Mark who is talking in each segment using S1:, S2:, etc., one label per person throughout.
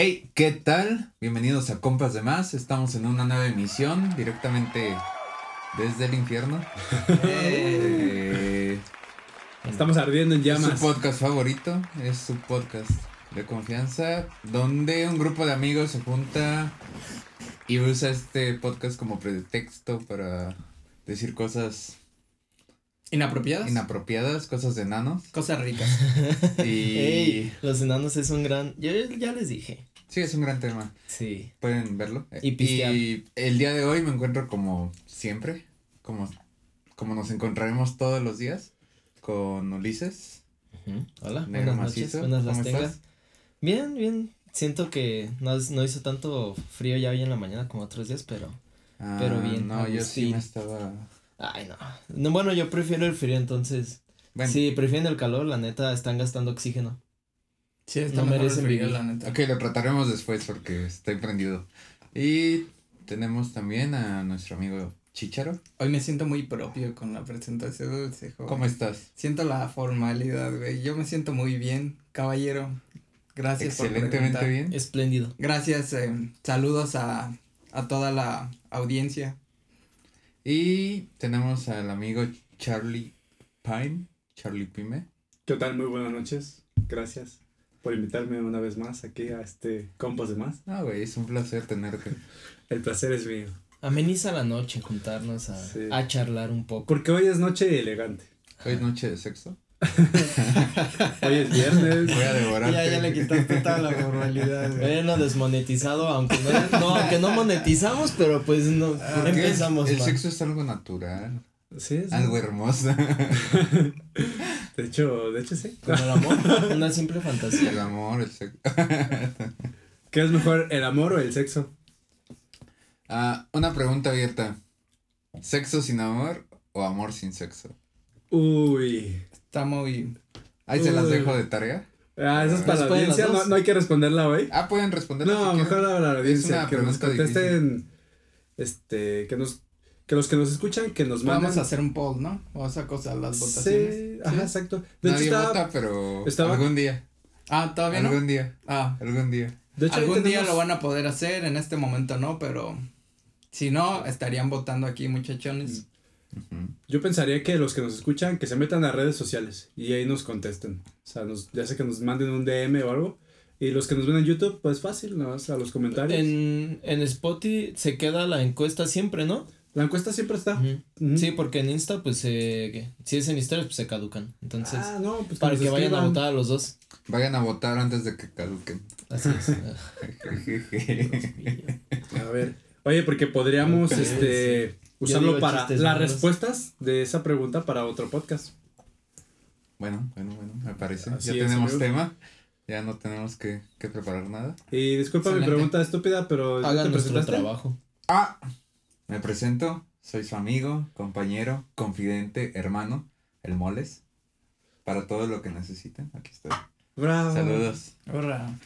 S1: Hey, ¿qué tal? Bienvenidos a Compas de Más. Estamos en una nueva emisión directamente desde el infierno. Eh,
S2: Estamos ardiendo en
S1: es
S2: llamas.
S1: su podcast favorito, es su podcast de confianza, donde un grupo de amigos se junta y usa este podcast como pretexto para decir cosas
S3: ¿Inapropiadas?
S1: inapropiadas, cosas de enanos.
S3: Cosas ricas.
S1: Y
S4: Ey, los enanos es un gran. Yo ya les dije.
S1: sí, es un gran tema.
S4: Sí.
S1: Pueden verlo.
S4: Y pistear.
S1: Y el día de hoy me encuentro como siempre, como, como nos encontraremos todos los días, con Ulises.
S4: Hola,
S1: Negro
S4: buenas noches.
S1: macizo.
S4: Buenas las
S1: ¿Cómo
S4: tengas. Bien, bien. Siento que no, no hizo tanto frío ya hoy en la mañana como otros días, pero.
S1: Ah,
S4: Pero bien,
S1: No, yo sí me estaba.
S4: Ay, no. no. Bueno, yo prefiero el frío entonces.
S1: Bueno,
S4: Sí, prefieren el calor, la neta, están gastando oxígeno.
S3: Sí, está
S4: No
S3: el
S4: merecen
S3: frío,
S4: vivir.
S3: la neta.
S1: ok, lo trataremos después porque estoy prendido. Y tenemos también a nuestro amigo Chicharo.
S3: Hoy me siento muy propio con la presentación de ese joven.
S1: ¿Cómo estás?
S3: Siento la formalidad, güey. Yo me siento muy bien, caballero. Gracias por
S1: Excelentemente bien.
S4: Espléndido.
S3: Gracias, eh, saludos a, a toda la audiencia.
S1: Y tenemos al amigo Charlie Pine, Charlie Pime.
S2: ¿Qué tal? Muy buenas noches. Gracias por invitarme una vez más aquí a este Compas de Más.
S1: Ah, güey, es un placer tenerte.
S2: El placer es mío.
S4: Ameniza la noche juntarnos a,
S2: Sí.
S4: a charlar un poco.
S2: Porque hoy es noche elegante.
S1: Hoy es noche de sexo.
S2: Hoy es viernes.
S1: Voy a devorarte.
S3: Ya, ya le quitaste toda la formalidad, güey.
S4: Bueno, desmonetizado, aunque no, no, aunque no monetizamos, pero pues no
S1: Porque
S4: empezamos
S1: El
S4: mal.
S1: sexo es algo natural,
S2: Sí, sí.
S1: algo hermoso.
S2: De hecho, de hecho sí.
S4: Con el amor, una simple fantasía.
S1: El amor, el sexo.
S2: ¿Qué es mejor, el amor o el sexo?
S1: Ah, una pregunta abierta. ¿Sexo sin amor o amor sin sexo?
S2: Uy.
S3: Está muy...
S1: Ahí se las dejo de tarea.
S2: Ah, eso es para la audiencia. No, no hay que responderla hoy.
S1: Ah, pueden responder.
S2: No, mejor a la audiencia.
S1: una
S2: Que nos contesten. Este, que nos. Que los que nos escuchan, que nos manden.
S3: Vamos a hacer un poll, ¿no? O esa cosa, las votaciones.
S2: Sí, ajá, exacto. De
S1: Nadie
S2: hecho, estaba-
S1: vota, pero
S2: estaba-
S1: algún día.
S3: Ah, ¿todavía no?
S1: Algún día.
S3: Ah,
S1: Algún día.
S2: de hecho,
S3: Algún día lo van a poder hacer, en este momento no, pero si no, estarían votando aquí, muchachones.
S2: Yo pensaría que los que nos escuchan, que se metan a redes sociales y ahí nos contesten. O sea, nos, ya sea que nos manden un DM o algo. Y los que nos ven en YouTube, pues fácil, nada más a los comentarios.
S4: En, en Spotify se queda la encuesta siempre, ¿no?
S2: La encuesta siempre está.
S4: Sí, porque en Insta, pues, eh, si es en historias, pues se caducan. Entonces,
S2: Ah, no, pues
S4: para que vayan a votar a los dos.
S1: Vayan a votar antes de que caduquen.
S4: Así es.
S2: A ver. Oye, porque podríamos este usarlo para las
S4: malos.
S2: respuestas de esa pregunta para otro podcast.
S1: bueno, bueno, bueno, me parece.
S2: Así
S1: ya
S2: es,
S1: tenemos
S2: amigo.
S1: tema. Ya no tenemos que, que preparar nada.
S2: Y disculpa mi pregunta estúpida, pero ¿ya
S4: Hagan
S2: te presentaste?
S4: trabajo.
S1: Ah, me presento. Soy su amigo, compañero, confidente, hermano, el Moles. Para todo lo que necesiten, aquí estoy.
S2: Bravo.
S1: Saludos.
S3: Hurra.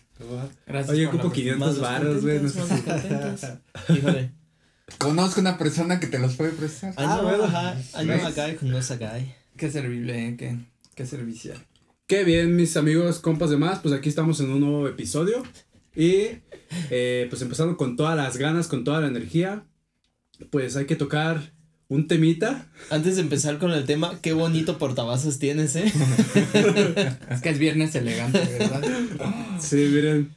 S3: Gracias.
S2: Oye, ocupo 500
S4: Más
S2: varos, güey. no sé.
S4: Híjole.
S1: Conozco una persona que te los puede prestar.
S4: I
S2: Ah, bueno.
S4: ajá, I know a
S1: ¿Ves?
S4: guy who knows a guy.
S3: Qué servible, eh, qué, qué servicial.
S2: Qué bien, mis amigos, compas de más, pues aquí estamos en un nuevo episodio y eh, pues empezando con todas las ganas, con toda la energía, pues hay que tocar un temita.
S4: Antes de empezar con el tema, qué bonito portavasos tienes, ¿eh?
S3: Es que es viernes elegante, ¿verdad?
S2: Sí, miren,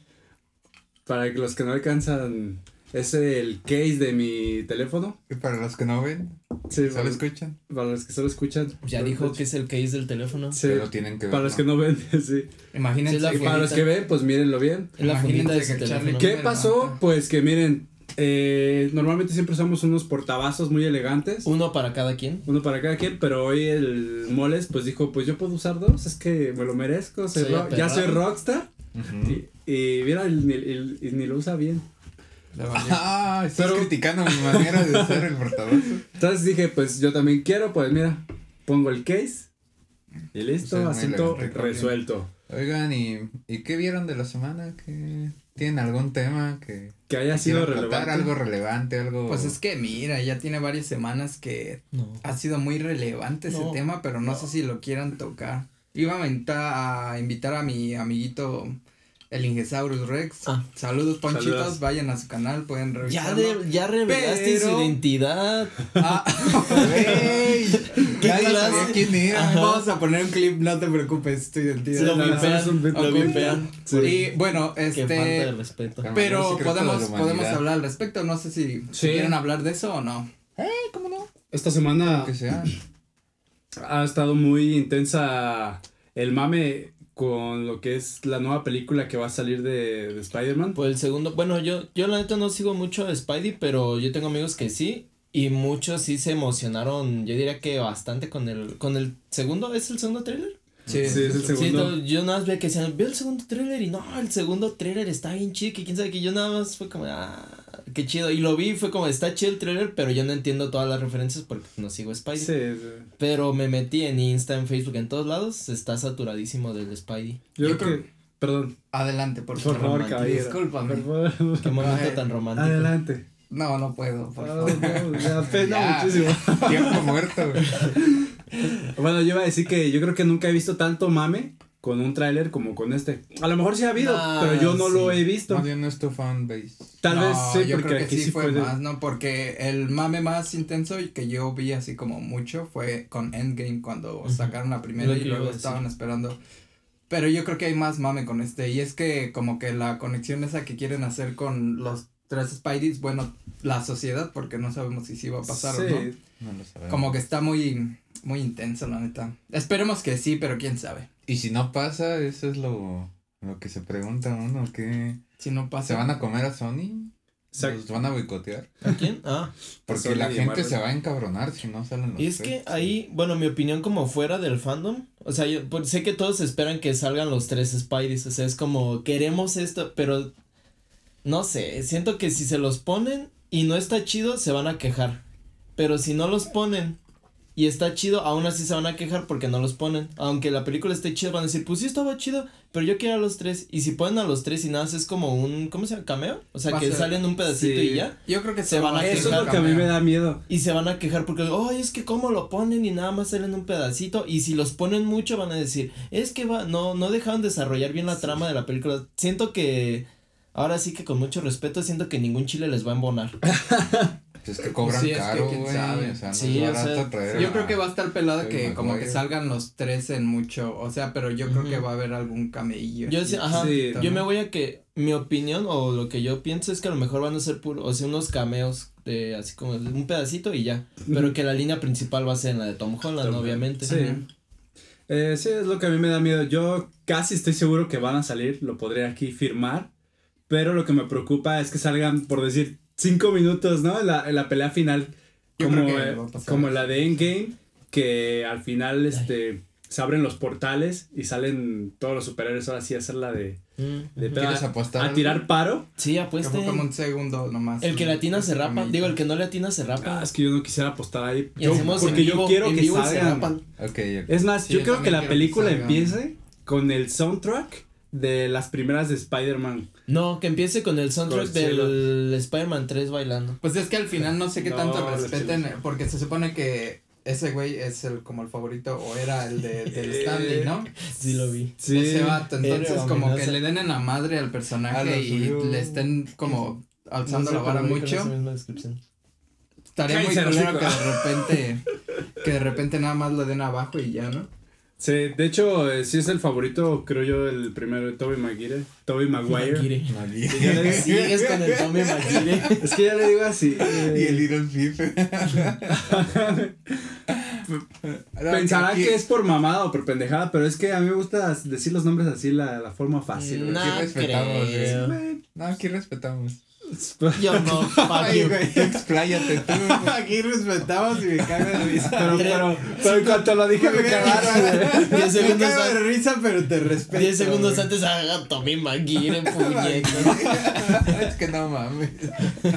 S2: para que los que no alcanzan, es el case de mi teléfono.
S1: Y para los que no ven,
S2: Sí,
S1: solo
S2: para,
S1: escuchan,
S2: para los que solo escuchan.
S4: Ya dijo que es el case del teléfono.
S2: Sí,
S1: pero tienen que ver.
S2: para los que no ven, sí.
S3: Imagínense
S4: Sí,
S2: Y para los que ven, pues mírenlo bien.
S4: Es la fundita de
S3: Imagínense que
S2: ¿Qué pasó? Pues que miren, eh, normalmente siempre usamos unos portavasos muy elegantes.
S4: Uno para cada quien.
S2: Uno para cada quien, pero hoy el Moles pues dijo, pues yo puedo usar dos, es que me lo merezco, soy
S4: Soy
S2: ro- ya soy rockstar. Y, y mira, el- el- el- ni lo usa bien.
S1: Ah, estás
S2: Pero-
S1: criticando mi manera de usar el portavasos.
S2: Entonces dije, pues yo también quiero, pues mira, pongo el case y listo,
S1: Sí, muy
S2: asunto resuelto.
S1: Oigan, ¿y, ¿y qué vieron de la semana? ¿Qué, ¿Tienen algún tema que,
S2: Que haya
S1: que
S2: sido relevante.
S1: Algo relevante, algo...
S3: Pues es que mira, ya tiene varias semanas que
S4: No.
S3: ha sido muy relevante ese tema, pero no, sé si lo quieran tocar. Iba a invitar a, invitar a mi amiguito el Ingesaurus Rex.
S4: Ah.
S3: Saludos, Ponchitos.
S2: Saludos.
S3: Vayan a su canal, pueden
S4: Ya,
S3: revisarlo.
S4: de, ya revelaste su identidad.
S3: Ah,
S1: ¡Ey!
S4: ¿Qué
S1: Ya
S4: clase?
S1: sabía quién era.
S4: Ajá.
S3: Vamos a poner un clip, no te preocupes, tu identidad.
S4: Sí, lo
S2: no,
S4: vipean.
S2: Sí.
S3: Y bueno,
S4: Qué falta de
S3: este.
S4: respeto.
S1: Pero-
S3: podemos, podemos hablar al respecto. No sé si, quieren hablar de eso o no.
S1: ¿Cómo no?
S2: Esta semana
S1: Que sea.
S2: ha estado muy intensa el mame con lo que es la nueva película que va a salir de, de Spider-Man.
S4: Pues el segundo, bueno, yo, yo la neta no sigo mucho a Spidey, pero yo tengo amigos que sí. Y muchos sí se emocionaron, yo diría que bastante con el, con el segundo, ¿es el segundo tráiler?
S2: Sí, es el
S4: Sí,
S2: segundo.
S4: no, yo nada más veía que decían, veo el segundo tráiler y no, el segundo tráiler está bien chido, que quién sabe que yo nada más fue como, ah, qué chido. Y lo vi, fue como, está chido el tráiler, pero yo no entiendo todas las referencias porque no sigo Spidey.
S2: Sí, sí.
S4: Pero me metí en Insta, en Facebook, en todos lados, está saturadísimo del Spidey.
S2: Yo,
S3: Yo
S2: creo que. Perdón.
S3: Adelante, por,
S2: Por favor, caballero.
S3: Discúlpame.
S2: Por favor.
S4: Qué momento tan romántico.
S2: Adelante.
S3: No, no puedo, por
S2: Ah,
S3: favor.
S2: no, pena
S1: Ya.
S2: muchísimo.
S1: Tiempo muerto, güey.
S2: Bueno, yo iba a decir que yo creo que nunca he visto tanto mame con un tráiler como con este. A lo mejor sí ha habido,
S4: Ah,
S2: pero yo no lo
S4: sí.
S2: he visto.
S1: Más bien no es tu fanbase.
S2: Tal
S3: No,
S2: vez sí,
S3: yo
S2: porque
S3: creo que
S2: aquí
S3: sí, fue
S2: de-
S3: más, ¿no? Porque el mame más intenso y que yo vi así como mucho fue con Endgame cuando
S4: Ujú.
S3: sacaron la primera
S4: Lo
S3: y luego
S4: decir.
S3: estaban esperando. Pero yo creo que hay más mame con este y es que como que la conexión esa que quieren hacer con los tres Spideys, bueno, la sociedad, porque no sabemos si sí va a pasar o no.
S2: Sí.
S1: No lo sabemos.
S3: Como que está muy, muy intenso, la neta. Esperemos que sí, pero quién sabe.
S1: Y si no pasa, eso es lo, lo que se pregunta uno, ¿qué?
S3: Si no pasa.
S1: ¿Se van a comer a Sony? ¿Los van a boicotear?
S4: ¿A quién? Ah.
S1: Porque la gente
S2: Marvel.
S1: se va a encabronar si no salen los
S4: Y es
S1: tres.
S4: que ahí, bueno, mi opinión como fuera del fandom, o sea, yo pues, sé que todos esperan que salgan los tres Spideys, o sea, es como, queremos esto, pero no sé, siento que si se los ponen y no está chido, se van a quejar, pero si no los ponen y está chido, aún así se van a quejar porque no los ponen, aunque la película esté chida, van a decir, pues sí estaba chido, pero yo quiero a los tres, y si ponen a los tres y nada, más es como un, ¿cómo se llama? ¿Cameo? O sea,
S3: Va
S4: que
S3: ser-
S4: salen un pedacito
S2: Sí.
S4: y ya.
S3: Yo creo que
S4: Se van a
S2: Eso es
S4: quejar,
S2: lo que a mí me da miedo.
S4: Y se van a quejar porque, ay, es que cómo lo ponen y nada más salen un pedacito. Y si los ponen mucho van a decir, es que va, no, no dejaron desarrollar bien la trama de la película. Siento que, ahora sí que con mucho respeto, siento que ningún chile les va a embonar.
S1: Es que cobran
S3: Sí, es que
S1: caro,
S3: quién
S1: güey.
S3: sabe.
S1: O sea, no
S4: Sí,
S1: es
S4: o sea,
S1: traer
S3: Yo
S1: a-
S3: creo que va a estar pelada que como que salgan los tres en mucho, o sea, pero yo creo que va a haber algún camello.
S4: Yo sí, ajá, yo me voy a que, mi opinión o lo que yo pienso es que a lo mejor van a ser puro, o sea, unos cameos de así como un pedacito y ya. Pero que la línea principal va a ser en la de Tom Holland,
S2: Tom-
S4: obviamente.
S2: Sí. Eh, sí, es lo que a mí me da miedo. Yo casi estoy seguro que van a salir, lo podré aquí firmar. Pero lo que me preocupa es que salgan, por decir, cinco minutos, ¿no? En la, la pelea final. Como, eh, como la de Endgame, que al final este, se abren los portales y salen todos los superhéroes ahora sí a hacer la de,
S4: Mm,
S2: de.
S1: ¿Quieres
S2: a,
S1: apostar
S2: a tirar paro.
S4: Sí,
S3: como un segundo nomás.
S4: El que le atina se rapa. Digo, el que no le atina se rapa.
S2: Ah, es que yo no quisiera apostar ahí. Yo- porque yo quiero que salgan.
S4: rapan.
S1: Ok, ok.
S2: Es más,
S3: Sí,
S2: yo
S3: yo
S2: creo que la
S3: que
S2: película empiece con el soundtrack de las primeras de Spider-Man.
S4: No, que empiece con el soundtrack del Spider-Man 3 bailando.
S3: Pues es que al final no sé qué
S2: No,
S3: tanto respeten, porque se supone que ese güey es el como el favorito o era el de, del Stanley, ¿no?
S4: Sí lo vi.
S2: Sí.
S3: Ese vato, entonces
S4: Héroe,
S3: como que le den en la madre al personaje y
S1: subió.
S3: le estén como alzando
S4: No
S3: la vara mucho.
S4: misma descripción.
S3: Estaría muy
S2: hocico.
S3: que de repente, que de repente nada más lo den abajo y ya, ¿no?
S2: Sí, de hecho, eh, sí es el favorito, creo yo, el primero de Toby Maguire. Toby Maguire. Ya le-
S4: Sigues con el Tommy Maguire.
S2: Es que ya le digo así.
S1: Y el Little Fife.
S2: Pensará que es por mamada o por pendejada, pero es que a mí me gusta decir los nombres así, la, la forma fácil. güey.
S4: No
S1: Aquí respetamos,
S4: creo.
S1: güey. No, aquí respetamos.
S4: Yo no, fuck you.
S1: güey, expláyate tú.
S3: Aquí respetamos y me cago de risa.
S2: Pero, pero, pero en cuanto lo dije me cagaron, güey.
S4: 10
S3: Me
S4: segundos,
S3: cago de risa, pero te respeto.
S4: 10 segundos
S3: güey.
S4: antes haga Tommy Maguire en puñetas.
S1: es que no mames.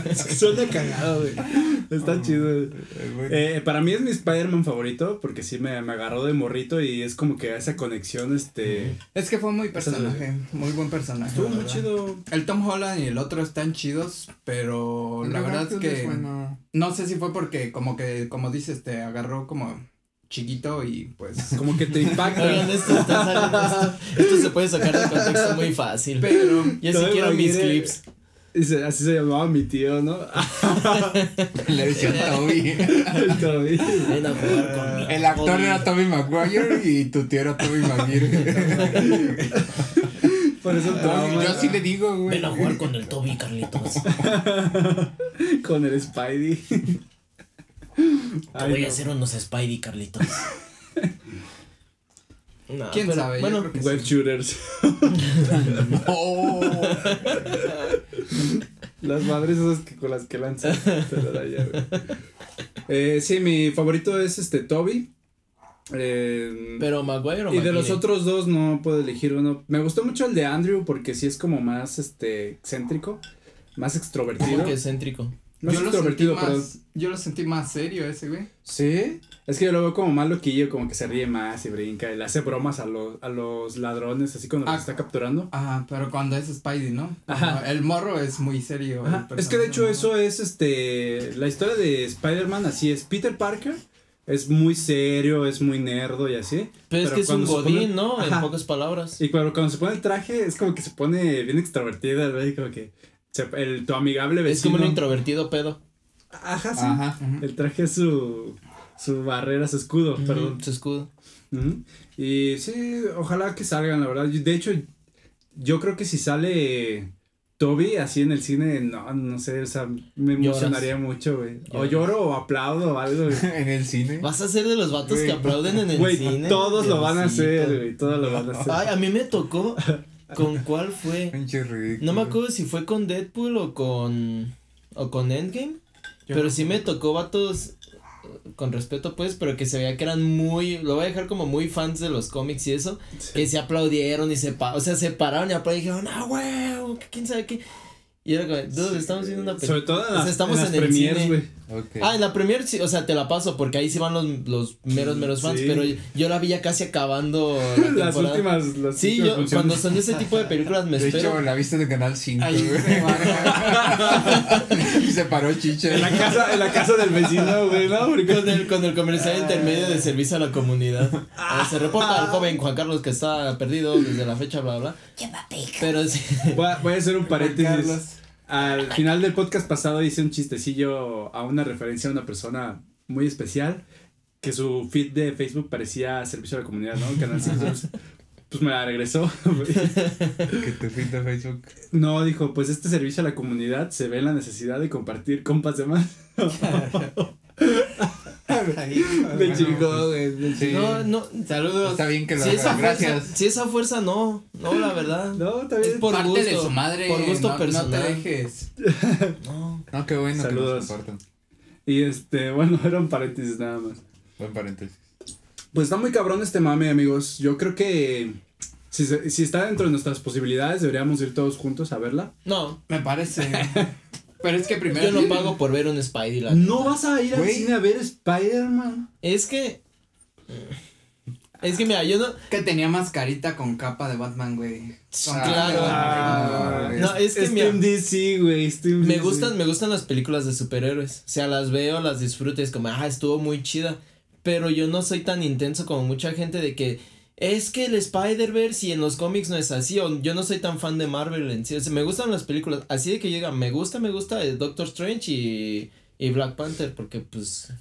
S2: Es que suena cagado, güey. Está chido. güey. Eh, para mí es mi Spider-Man favorito porque sí me, me agarró de morrito y es como que esa conexión, este...
S3: Es que fue muy personaje, muy buen personaje.
S2: Estuvo muy chido.
S3: El Tom Holland y el otro están chidos, pero la verdad es que
S1: bueno.
S3: no sé si fue porque como que como dices te agarró como chiquito y pues.
S2: Como que te impacta.
S4: Oigan, esto está saliendo, esto, esto se puede sacar de contexto muy fácil.
S3: Pero.
S4: Yo sí quiero mis clips.
S2: Así se llamaba mi tío, ¿no?
S1: Le decía Toby. El actor era Toby Maguire y tu tío era Toby Maguire.
S2: Por eso el
S1: No,
S2: trauma
S1: yo sí le digo, güey.
S4: Ven a jugar con el Toby, Carlitos.
S2: con el Spidey.
S4: Te
S2: Ay,
S4: voy a hacer unos Spidey, Carlitos. No,
S3: ¿Quién
S4: pero,
S3: sabe?
S4: Bueno,
S2: Web
S3: sí.
S2: shooters.
S1: Oh.
S2: Las madres esas que con las que lanzan. güey. eh, sí, mi favorito es este Toby. Eh,
S4: pero Maguire o
S2: y de los otros dos no puedo elegir uno. Me gustó mucho el de Andrew porque sí es como más este excéntrico, más extrovertido.
S4: ¿Cómo que excéntrico?
S2: Más
S3: yo lo sentí
S2: extrovertido, pero
S3: más. Yo lo sentí más serio ese, güey.
S2: sí, es que yo lo veo como más loquillo, como que se ríe más y brinca y le hace bromas a los a los ladrones así cuando
S3: Ah.
S2: los está capturando.
S3: Ajá, pero cuando es Spidey, ¿no?
S2: Ajá.
S3: El morro es muy serio.
S2: Ajá, Es que de hecho eso es este la historia de Spider-Man así es Peter Parker es muy serio, es muy nerdo y así.
S4: Pero, es que es un godín,
S2: pone-
S4: ¿no? En
S2: Ajá.
S4: pocas palabras.
S2: Y cuando, cuando se pone el traje es como que se pone bien extrovertida, ¿verdad? Y como que se- el, tu amigable vecino.
S4: Es como un introvertido pedo.
S2: Ajá, sí.
S1: Ajá.
S2: El traje es su, su barrera, su escudo, perdón.
S4: Su escudo.
S2: Y sí, ojalá que salgan, la verdad. De hecho, yo creo que si sale Toby así en el cine, no, no sé, o sea, me
S4: Lloras.
S2: emocionaría mucho, güey. O lloro o aplaudo o algo, güey.
S1: En el cine.
S4: Vas a ser de los vatos que aplauden en el
S2: Güey,
S4: cine.
S2: todos lo van a hacer, güey, todos lo van a hacer.
S4: Ay, a mí me tocó. ¿Con cuál fue?
S1: Pinche ridículo.
S4: No me acuerdo si fue con Deadpool o con. o con Endgame.
S3: Yo
S4: pero
S3: no
S4: sí me tocó vatos. Con respeto, pues, pero que se veía que eran muy. Lo voy a dejar como muy fans de los cómics y eso. Que se aplaudieron y se. Pa o sea, se pararon y aplaudieron y dijeron, ¡ah, güey! ¿Quién sabe qué? Y era como, dude, estamos viendo una película.
S2: Sobre todo en
S4: O sea,
S2: las,
S4: estamos
S2: en las
S4: en el
S2: premiers, güey.
S4: Ah, en la premier, sí, o sea, te la paso porque ahí sí van los, los meros, meros fans,
S2: Sí.
S4: pero yo la vi ya casi acabando la
S2: Las últimas, las
S4: Sí,
S2: últimas
S4: yo
S2: funciones.
S4: cuando son ese tipo de películas me
S1: de
S4: espero.
S1: hecho, la viste de Canal 5.
S3: Ahí
S1: güey.
S3: se
S1: paró chicha.
S2: En la casa, en la casa del vecino, güey, ¿no? Porque-
S4: Con el, con el comercial intermedio de servicio a la comunidad. Ah, se reporta al joven Juan Carlos que está perdido desde la fecha, bla, bla. Pero sí.
S2: Voy a, voy a hacer un paréntesis. Al final del podcast pasado hice un chistecillo a una referencia a una persona muy especial que su feed de Facebook parecía servicio a la comunidad, ¿no? Canal 5. Pues me la regresó.
S1: Que feed de Facebook.
S2: No, dijo, pues este servicio a la comunidad se ve en la necesidad de compartir compas de más. Me chingó, güey. me
S1: Sí.
S4: No, no.
S3: Saludos.
S1: Está bien que lo
S4: Si esa,
S1: haga.
S4: fuerza, si esa fuerza no, no, la verdad.
S2: No, está
S4: Es
S2: bien.
S4: por
S3: Parte de
S4: gusto,
S3: su madre.
S4: por gusto
S3: no,
S4: personal.
S3: No te dejes.
S4: No.
S1: No, qué bueno
S2: Saludos.
S1: que nos compartan.
S2: Y este, bueno, era un paréntesis nada más.
S1: Buen paréntesis.
S2: Pues está muy cabrón este mame, amigos. Yo creo que si, si está dentro de nuestras posibilidades, deberíamos ir todos juntos a verla.
S4: No,
S3: Me parece. Pero es que primero.
S4: yo no pago por ver un Spidey. la
S2: No vas a ir al cine a ver Spider-Man.
S4: Es que. Es que mira, yo no.
S3: Que tenía mascarita con capa de Batman, güey.
S1: Ah,
S4: claro.
S3: de-
S4: No, es que
S2: Steam
S4: mira,
S2: DC, güey.
S4: Me
S2: DC.
S4: gustan, me gustan las películas de superhéroes. O sea, las veo, las disfruto, y es como, ah, estuvo muy chida. Pero yo no soy tan intenso como mucha gente de que es que el Spider-Verse y en los cómics no es así. O yo no soy tan fan de Marvel en sí. O sea, me gustan las películas. Así de que llega, me gusta, me gusta eh, Doctor Strange y, y Black Panther. Porque, pues,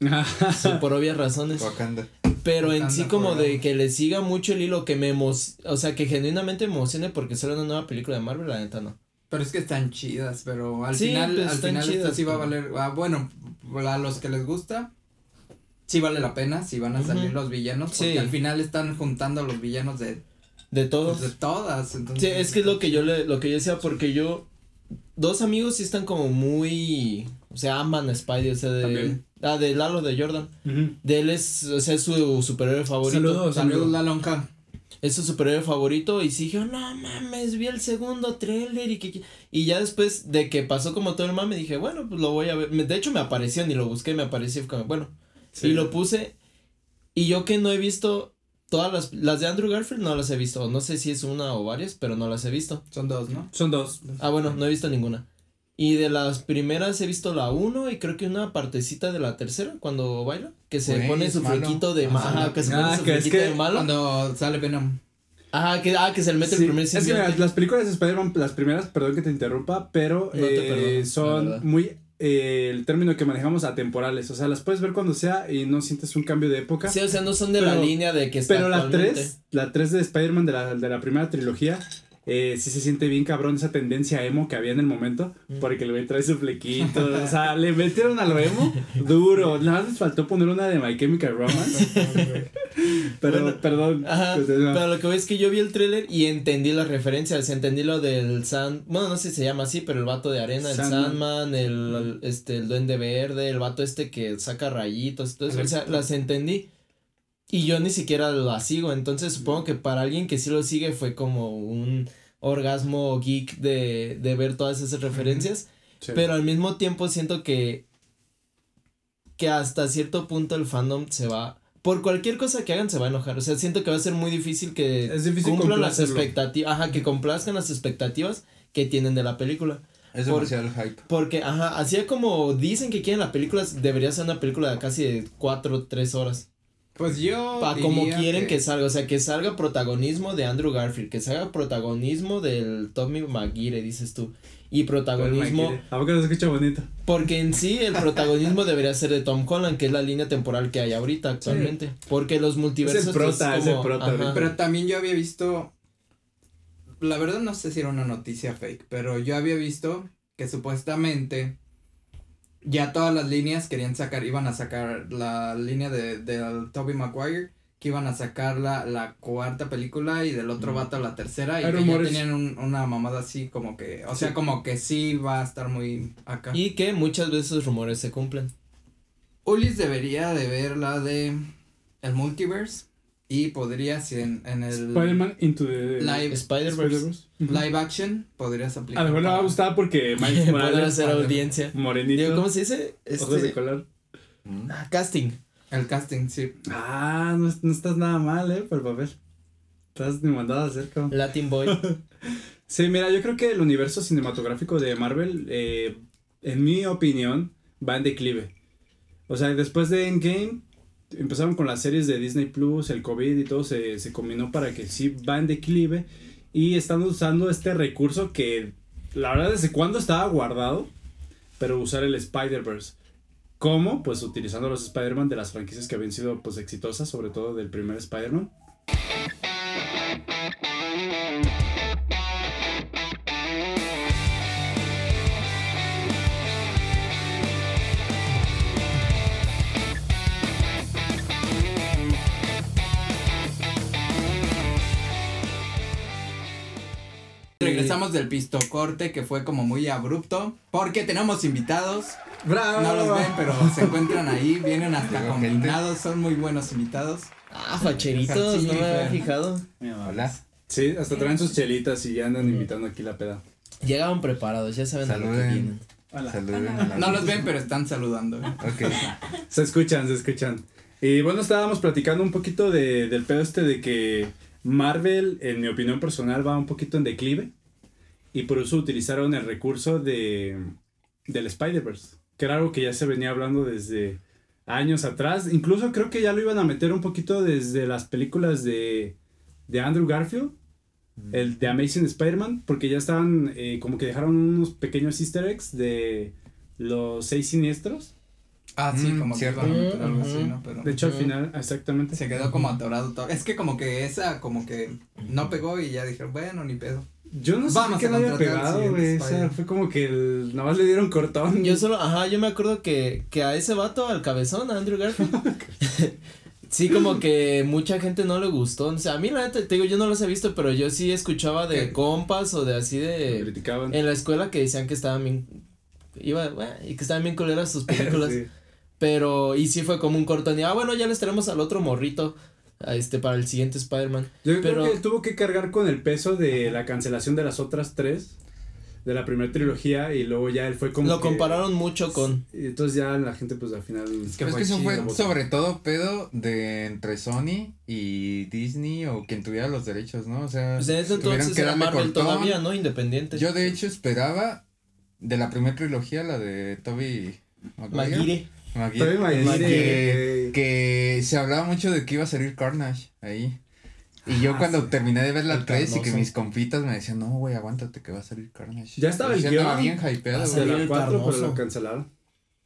S4: sí, por obvias razones.
S1: Wakanda.
S4: Pero en sí como de que le siga mucho el hilo, que me emocione, o sea, que genuinamente me emocione porque sale una nueva película de Marvel, la neta no.
S3: Pero es que están chidas, pero al
S4: Sí,
S3: final,
S4: pues,
S3: al
S4: están
S3: final esto
S4: chidas,
S3: sí va a valer, ah, bueno, a los que les gusta, sí vale la pena, si van a salir los villanos, porque
S4: Sí.
S3: al final están juntando a los villanos de,
S4: De todos.
S3: pues, de todas, entonces.
S4: Sí, es que es lo que yo le, lo que yo decía, porque yo, dos amigos sí están como muy, o sea, aman a Spidey, o sea, de,
S2: También.
S4: ah, de Lalo de Jordan, de él es, o sea, es su superhéroe favorito.
S2: Saludos,
S3: Saludos,
S2: amigo.
S3: la lonja.
S4: Es su superhéroe favorito y sí dije, no mames, vi el segundo trailer y que, que-". y ya después de que pasó como todo el mame dije, bueno, pues lo voy a ver, de hecho me apareció, ni lo busqué, me apareció, fue como, bueno,
S2: Sí.
S4: y lo puse, y yo que no he visto todas las, las de Andrew Garfield no las he visto, no sé si es una o varias, pero no las he visto.
S3: Son dos, ¿no?
S2: Son dos.
S4: Ah, bueno, no he visto ninguna. Y de las primeras he visto la 1 y creo que una partecita de la tercera cuando baila. Que se
S1: Güey,
S4: pone su flequito de
S3: Ajá.
S4: malo. que se
S2: Ah,
S4: pone su
S2: que es
S4: flequito
S2: que
S4: de malo.
S3: Cuando sale Venom.
S4: Ajá, que, ah, que se le mete
S2: Sí,
S4: el primer
S2: es que las películas de Spider-Man, las primeras, perdón que te interrumpa, pero
S4: No te
S2: eh,
S4: perdono, la verdad.
S2: son muy eh, el término que manejamos atemporales. O sea, las puedes ver cuando sea y no sientes un cambio de época.
S4: Sí, o sea, no son de la
S2: Pero-
S4: línea de que está
S2: pero la
S4: actualmente.
S2: 3, la 3 de Spider-Man de la, de la primera trilogía, eh, sí se siente bien cabrón esa tendencia emo que había en el momento, porque el güey trae su flequito, o sea, le metieron a lo emo duro, nada más les faltó poner una de My Chemical Romance, pero,
S4: Bueno,
S2: perdón,
S4: Ajá,
S2: continúa.
S4: pero lo que voy es que yo vi el tráiler y entendí las referencias, entendí lo del Sand, bueno, no sé si se llama así, pero el vato de arena, el
S2: Sandman.
S4: El, el, este, el duende verde, el vato este que saca rayitos, todo eso, o sea, las entendí y yo ni siquiera las sigo, entonces supongo que para alguien que sí lo sigue fue como un orgasmo geek de, de ver todas esas referencias,
S2: Sí.
S4: pero al mismo tiempo siento que que hasta cierto punto el fandom se va por cualquier cosa que hagan se va a enojar, o sea, siento que va a ser muy difícil que
S2: Es difícil
S4: cumplan las expectativas, ajá, que complazcan las expectativas que tienen de la película.
S1: Es demasiado el hype.
S4: Porque, ajá, así como dicen que quieren la película, debería ser una película de casi de 4 3 horas.
S3: Pues yo.
S4: Pa como quieren que... salga, o sea, que salga protagonismo de Andrew Garfield, que salga protagonismo del Tommy Maguire, dices tú. Y protagonismo,
S2: ¿A poco se escucha bonito?
S4: porque en sí el protagonismo debería ser de Tom Holland, que es la línea temporal que hay ahorita actualmente. Porque los multiversos.
S2: Es el prota, es el prota
S4: ajá.
S3: Pero también yo había visto. La verdad no sé si era una noticia fake, pero yo había visto que supuestamente ya todas las líneas querían sacar, iban a sacar la línea de, del Toby Maguire, que iban a sacar la, la cuarta película y del otro vato la tercera y que ya tenían un- una mamada así como que, o sea,
S2: Sí.
S3: como que sí va a estar muy acá.
S4: Y que muchas veces esos rumores se cumplen.
S3: Ulis debería de ver la de el multiverse y podría si en, en el
S2: Spider-Man into the
S3: Live-
S4: Spider-Verse.
S3: Live action podrías aplicar.
S2: A lo mejor le va a gustar porque Miles Morales,
S4: hacer audiencia.
S2: morenito,
S4: Digo, ¿cómo se dice?
S2: ojos de
S4: Este,
S2: color.
S1: Mm.
S4: ah, casting.
S3: El casting, sí.
S2: Ah, no, no estás nada mal, eh, por el papel. Estás ni mandado a hacer, cabrón.
S4: Latin Boy.
S2: Sí, mira, yo creo que el universo cinematográfico de Marvel, eh, en mi opinión, va en declive. O sea, después de Endgame, empezaron con las series de Disney Plus, el COVID y todo se, se combinó para que sí va en declive. Y están usando este recurso que, la verdad, desde cuándo estaba guardado, pero usar el Spider-Verse. ¿Cómo? Pues utilizando los Spider-Man de las franquicias que habían sido pues exitosas, sobre todo del primer Spider-Man.
S3: Regresamos del pisto corte que fue como muy abrupto porque tenemos invitados.
S2: ¡Bravo!
S3: No los ven, pero se encuentran ahí, vienen hasta
S1: Llegó gente.
S3: combinados, son muy buenos invitados.
S4: Ah, facheritos, no me había fijado.
S1: Hola.
S2: Sí, hasta traen sus chelitas y ya andan invitando aquí la peda.
S4: Llegaban preparados, ya saben a lo que
S1: Saluden.
S4: vienen.
S1: Saluden a la
S3: No los ven, pero están saludando. ¿eh?
S1: Ok.
S2: Se escuchan, se escuchan. Y bueno, estábamos platicando un poquito de, del pedo este de que Marvel, en mi opinión personal, va un poquito en declive. Y por eso utilizaron el recurso de del Spider-Verse. Que era algo que ya se venía hablando desde años atrás. Incluso creo que ya lo iban a meter un poquito desde las películas de, de Andrew Garfield. El de Amazing Spider-Man. Porque ya estaban eh, como que dejaron unos pequeños easter eggs de los seis siniestros.
S3: Ah, sí,
S1: Mm,
S3: como que
S1: cierto.
S3: iban a meter algo así. ¿no? Pero
S2: De hecho, al final, exactamente.
S3: se quedó como atorado todo. Es que como que esa, como que no pegó y ya dijeron, bueno, ni pedo.
S2: Yo no sé qué no había pegado, güey. O sea, fue como que el, nada más le dieron cortón.
S4: Yo solo, ajá, yo me acuerdo que, que a ese vato, al cabezón, a Andrew Garfield. sí, como que mucha gente no le gustó. O sea, a mí la neta, te digo, yo no los he visto, pero yo sí escuchaba de
S3: ¿Qué?
S4: compas o de así de.
S2: criticaban.
S4: En la escuela que decían que estaban bien. Iba, bueno, y que estaban bien culeras sus películas.
S2: Sí.
S4: Pero, y sí fue como un cortón. Y ah, bueno, ya les tenemos al otro morrito. Este, para el siguiente Spider-Man.
S2: Yo
S4: Pero-
S2: creo que tuvo que cargar con el peso de la cancelación de las otras tres. De la primera trilogía. Y luego ya él fue como.
S4: Lo
S2: que-
S4: compararon mucho con.
S2: Y entonces ya la gente, pues al final.
S3: Es que fue
S1: que eso fue sobre todo pedo de entre Sony y Disney o quien tuviera los derechos, ¿no? O sea,
S4: Pues en ese
S1: tuvieron
S4: entonces
S1: que
S4: era Marvel
S1: cortón.
S4: todavía, ¿no? Independiente.
S1: Yo de hecho esperaba de la primera trilogía, la de Toby Maguire.
S4: Maguire.
S1: Maguire. Que, que se hablaba mucho de que iba a salir Carnage ahí. Y yo
S3: Ah,
S1: cuando
S3: sí.
S1: terminé de ver la
S4: El
S1: 3 y que mis compitas me decían, no, güey, aguántate que va a salir Carnage.
S2: Ya estaba el guion.
S1: bien hypeado,
S2: la
S4: el
S2: 4, pero lo cancelaron.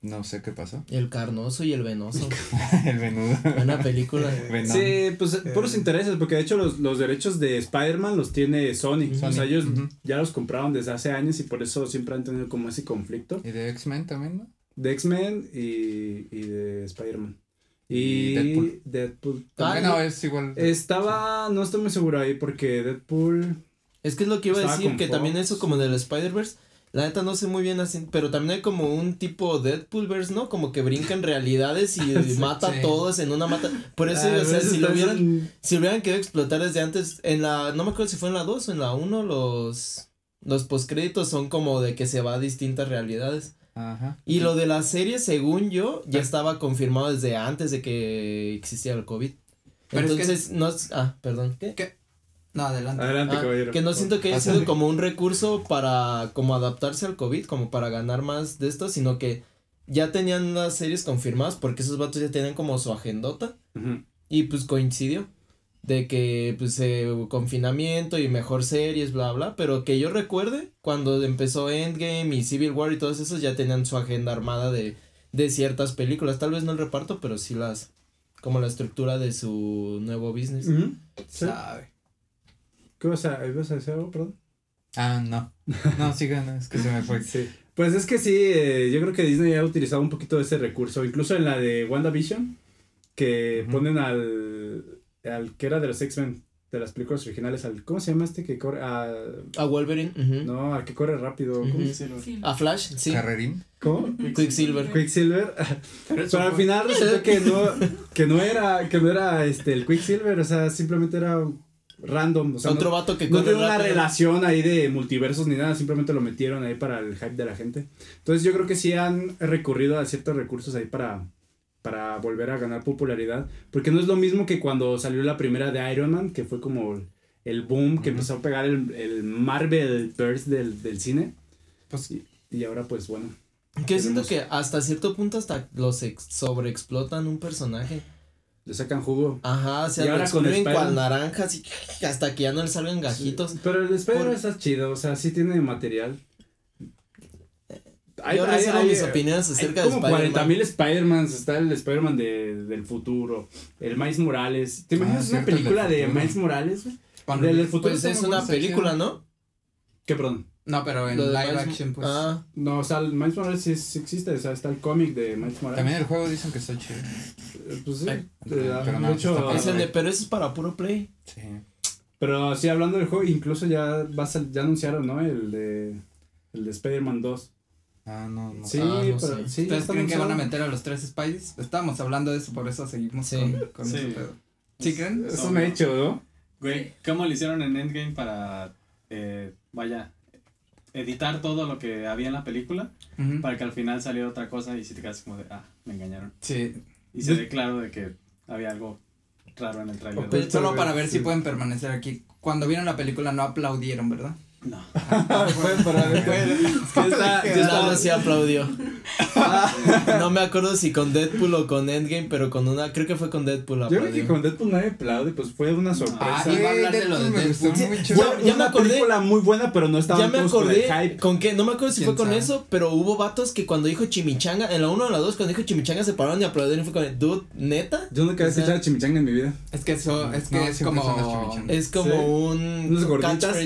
S1: No sé qué pasó.
S4: El carnoso y el venoso.
S1: el menudo.
S4: Buena película.
S2: Sí, pues
S3: Eh.
S2: puros intereses, porque de hecho los, los derechos de Spider-Man los tiene Sony.
S1: Sony,
S2: O sea, ellos ya los compraron desde hace años y por eso siempre han tenido como ese conflicto.
S1: Y de X-Men también, ¿no?
S2: De X-Men y, y de Spider-Man. Y,
S1: Y Deadpool.
S2: Deadpool.
S4: Ah,
S1: bueno,
S4: no.
S1: es igual.
S2: Estaba, no estoy muy seguro ahí porque Deadpool...
S4: Es que es lo que iba a decir, que también eso como del Spider-Verse, la neta no sé muy bien así, pero también hay como un tipo Deadpoolverse, ¿no? Como que brinca en realidades y mata
S3: Sí.
S4: a todos en una mata. Por eso,
S2: Ah,
S4: o sea, si lo hubieran, si hubieran querido explotar desde antes, en la, no me acuerdo si fue en la 2 o en la 1, los, los postcréditos son como de que se va a distintas realidades.
S1: Ajá.
S4: Y lo de la serie, según yo, ya
S3: Pero-
S4: estaba confirmado desde antes de que existiera el COVID.
S3: Pero es que-
S4: Entonces, no, ah, perdón, ¿qué?
S3: No, adelante.
S2: Adelante,
S4: Ah,
S2: caballero.
S4: que no siento que haya sido como un recurso para como adaptarse al COVID, como para ganar más de esto, sino que ya tenían las series confirmadas porque esos vatos ya tenían como su agendota
S2: Ujú.
S4: y pues coincidió de que pues eh, confinamiento y mejor series, bla, bla, pero que yo recuerde cuando empezó Endgame y Civil War y todos esos ya tenían su agenda armada de, de ciertas películas, tal vez no el reparto, pero sí las, como la estructura de su nuevo business.
S2: Sí.
S3: Sabe.
S2: ¿Qué vas a, ibas a decir algo, perdón?
S1: Ah, no. No, sí gana, es que se me fue.
S2: Sí. Pues es que sí, eh, yo creo que Disney ha utilizado un poquito de ese recurso, incluso en la de WandaVision, que ponen al, al que era de los X-Men, de las películas originales, al, ¿cómo se llama este que corre? A,
S4: A Wolverine,
S2: no, al que corre rápido, ¿cómo?
S5: Sí.
S4: a Flash, sí.
S1: Carrerín.
S2: ¿Cómo?
S4: Quicksilver.
S2: Quicksilver.
S3: Pero,
S2: al final resultó que no, que no era, que no era este el Quicksilver, o sea, simplemente era random, o sea,
S4: Otro
S2: no,
S4: vato que
S2: no tiene una
S4: rápido.
S2: relación ahí de multiversos ni nada, simplemente lo metieron ahí para el hype de la gente. Entonces yo creo que sí han recurrido a ciertos recursos ahí para, para volver a ganar popularidad, porque no es lo mismo que cuando salió la primera de Iron Man, que fue como el boom que empezó a pegar el, el Marvel Verse del, del cine,
S3: Pues,
S2: y, y ahora pues bueno.
S4: Que siento que hasta cierto punto hasta los ex- sobreexplotan un personaje.
S2: Le sacan jugo.
S4: Ajá, o sea,
S2: Y
S4: lo
S2: ahora con
S4: cual naranjas y hasta que ya no le salgan gajitos.
S2: Pero el Spider-Man
S4: Por-
S2: está chido, o sea, sí tiene material.
S4: Yo reservo mis opiniones acerca
S2: hay
S4: de
S2: como
S4: Spider-Man.
S2: 40 mil Spider-Mans, está el Spider-Man de, del futuro, el Miles Morales. ¿Te imaginas
S1: Ah,
S2: una película de
S1: futuro.
S2: Miles Morales? güey? Del del futuro
S4: Pues es una película, ¿no?
S2: ¿Qué, perdón?
S3: No, pero en live
S4: Miles-
S3: action, pues.
S4: Ah,
S2: No, o sea, el Miles Morales sí, sí existe, o sea, está el cómic de Miles Morales.
S1: También el juego dicen que está chido.
S2: Eh, Pues sí,
S3: Ay,
S2: eh,
S1: pero no,
S2: de hecho,
S4: es el de, pero eso es para puro play.
S1: Sí.
S2: pero sí, hablando del juego, incluso ya, a ya anunciaron, ¿no? El de, el de Spider-Man 2.
S1: Ah, no, no.
S2: Sí,
S4: Ah, no
S2: pero
S4: sé.
S2: sí, ya
S3: ¿Ustedes creen que van a meter a los tres Spideys? Estábamos hablando de eso, por eso seguimos
S4: Sí.
S3: con, con
S5: Sí.
S3: ese pedo. ¿Sí creen?
S2: Eso me ha hecho, ¿no?
S5: Güey, ¿cómo le hicieron en Endgame para, eh, vaya, editar todo lo que había en la película para que al final saliera otra cosa y si te quedas como de, ah, me engañaron.
S3: Sí.
S5: Y se ve claro de que había algo raro en el trailer.
S3: Pero solo para ver
S2: sí.
S3: si pueden permanecer aquí. Cuando vieron la película no aplaudieron, ¿verdad?
S5: No.
S2: Pueden parar, pueden.
S4: Es que está,
S2: Yo
S4: Lalo sí aplaudió. No me acuerdo si con Deadpool o con Endgame, pero con una, creo que fue con Deadpool
S2: Yo creo que
S4: aplaudió.
S2: con Deadpool nadie aplaude, pues fue una sorpresa.
S3: Ah, iba a hablar de lo de
S1: Deadpool me gustó
S3: Deadpool.
S1: mucho.
S4: Ya-
S2: Fue
S4: ya me
S2: una
S4: acordé.
S2: película muy buena, pero no estaba
S4: Ya me
S2: todos con el
S4: acordé
S2: hype.
S4: con qué, no me acuerdo si
S3: ¿Quién
S4: fue con
S3: sabe?
S4: eso, pero hubo vatos que cuando dijo chimichanga, en la 1 o la 2, cuando dijo chimichanga se pararon y aplaudieron y fue como, dude, neta.
S2: Yo nunca he escuchado chimichanga en mi vida.
S3: Es que eso, es que
S1: No,
S3: es como...
S4: Es como
S2: Sí.
S4: un
S2: Unas gorditas.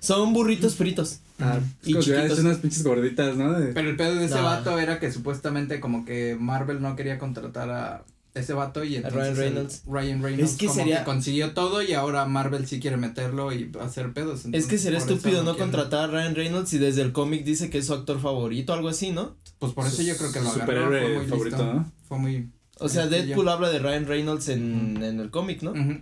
S4: Son burritos fritos.
S2: Ah,
S4: Y
S2: como
S4: chiquitos.
S2: unas pinches gorditas, ¿no? De-
S3: Pero el pedo de ese
S4: No.
S3: vato era que supuestamente como que Marvel no quería contratar a ese vato y entonces
S4: Ryan Reynolds.
S3: Ryan Reynolds
S4: Es que
S3: como
S4: sería-
S3: que consiguió todo y ahora Marvel sí quiere meterlo y hacer pedos.
S4: Es que sería estúpido no contratar a Ryan Reynolds si desde el cómic dice que es su actor favorito, algo así, ¿no?
S3: Pues por eso yo creo que lo agarró,
S2: Superhéroe
S3: fue muy
S2: favorito,
S3: listo.
S2: ¿no?
S3: Fue muy...
S4: O sea. Deadpool habla de Ryan Reynolds en, en el cómic, ¿no?
S3: Ujú.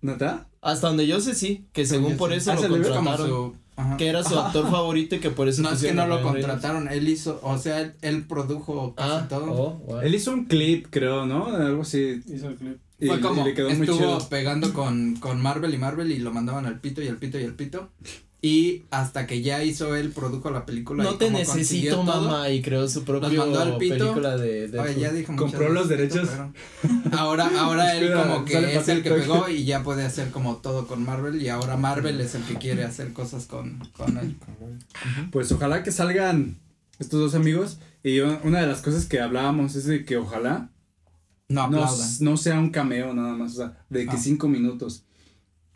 S2: ¿Neta?
S4: Hasta donde yo sé, sí, que según por eso
S3: Ah,
S4: lo contrataron.
S3: su- ajá.
S4: Que era su actor favorito y que por eso
S3: No es que no lo contrataron, él hizo, o sea, él, él produjo casi
S4: Ah,
S3: todo.
S4: oh, wow.
S2: Él hizo un clip, creo, ¿no? Algo así.
S5: Hizo el clip.
S2: Y,
S3: Fue
S2: y
S3: como,
S2: le quedó muy
S3: estuvo
S2: chido.
S3: pegando con, con Marvel y Marvel y lo mandaban al pito y al pito y al pito. Y hasta que ya hizo él, produjo la película.
S4: No
S3: y
S4: te
S3: como consiguió
S4: necesito,
S3: todo,
S4: mamá. Y creó su propia
S3: mandó al pito.
S4: película de. de
S3: Oye, ya dijo muchas
S2: Compró los derechos.
S3: pero Ahora, ahora él como que es el que pegó y ya puede hacer como todo con Marvel y ahora Marvel es el que quiere hacer cosas con, con él.
S2: Pues ojalá que salgan estos dos amigos. Y una de las cosas que hablábamos es de que ojalá
S3: No
S2: no, no sea un cameo nada más, o sea, de que
S3: Ah.
S2: cinco minutos.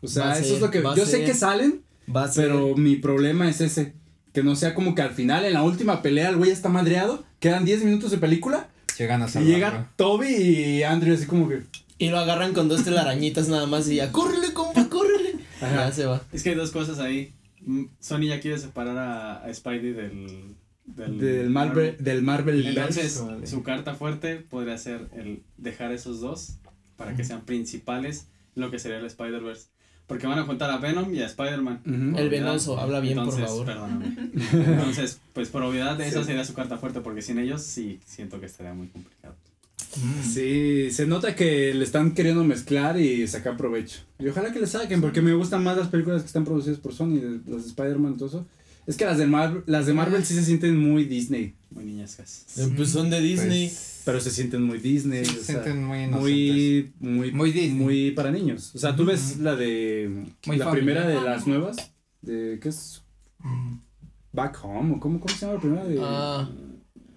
S2: O sea, eso
S4: ser,
S2: es lo que yo sé que salen,
S4: Va a ser.
S2: pero mi problema es ese, que no sea como que al final en la última pelea el güey está madreado, quedan 10 minutos de película
S1: Llegan a
S2: y
S1: salvarlo.
S2: llega Toby y Andrew así como que
S4: Y lo agarran con dos telarañitas nada más y ya. ¡Córrele, compa, córrele!
S2: Ajá.
S4: Ya se va.
S5: Es que hay dos cosas ahí. Mm, Sony ya quiere separar a, a Spidey del. Del,
S2: del Marvel del Marvel
S5: Entonces, su carta fuerte podría ser el dejar esos dos para que sean principales lo que sería el Spider-Verse. Porque van a juntar a Venom y a Spider-Man.
S4: El venoso, habla bien, por favor.
S5: Perdóname. Entonces, pues por obviedad, esa sería su carta fuerte, porque sin ellos sí siento que estaría muy complicado.
S3: Mm.
S2: Sí, se nota que le están queriendo mezclar y sacar provecho. Y ojalá que le saquen, porque me gustan más las películas que están producidas por Sony, de- las de Spider-Man y todo eso. Es que las de Marvel, las de Marvel sí se sienten muy Disney,
S5: Muy niñascas.
S4: Eh, Pues son de Disney.
S1: Pues,
S2: pero se sienten muy Disney.
S1: sí,
S2: o
S1: se
S2: sea,
S1: sienten muy inocentes.
S2: muy, muy,
S3: Muy Disney.
S2: muy para niños. O sea, tú ves la de,
S3: Muy
S2: la
S3: familiar.
S2: primera de las nuevas, de, ¿qué es? Back Home, o ¿cómo, cómo se llama la primera de
S4: Ah,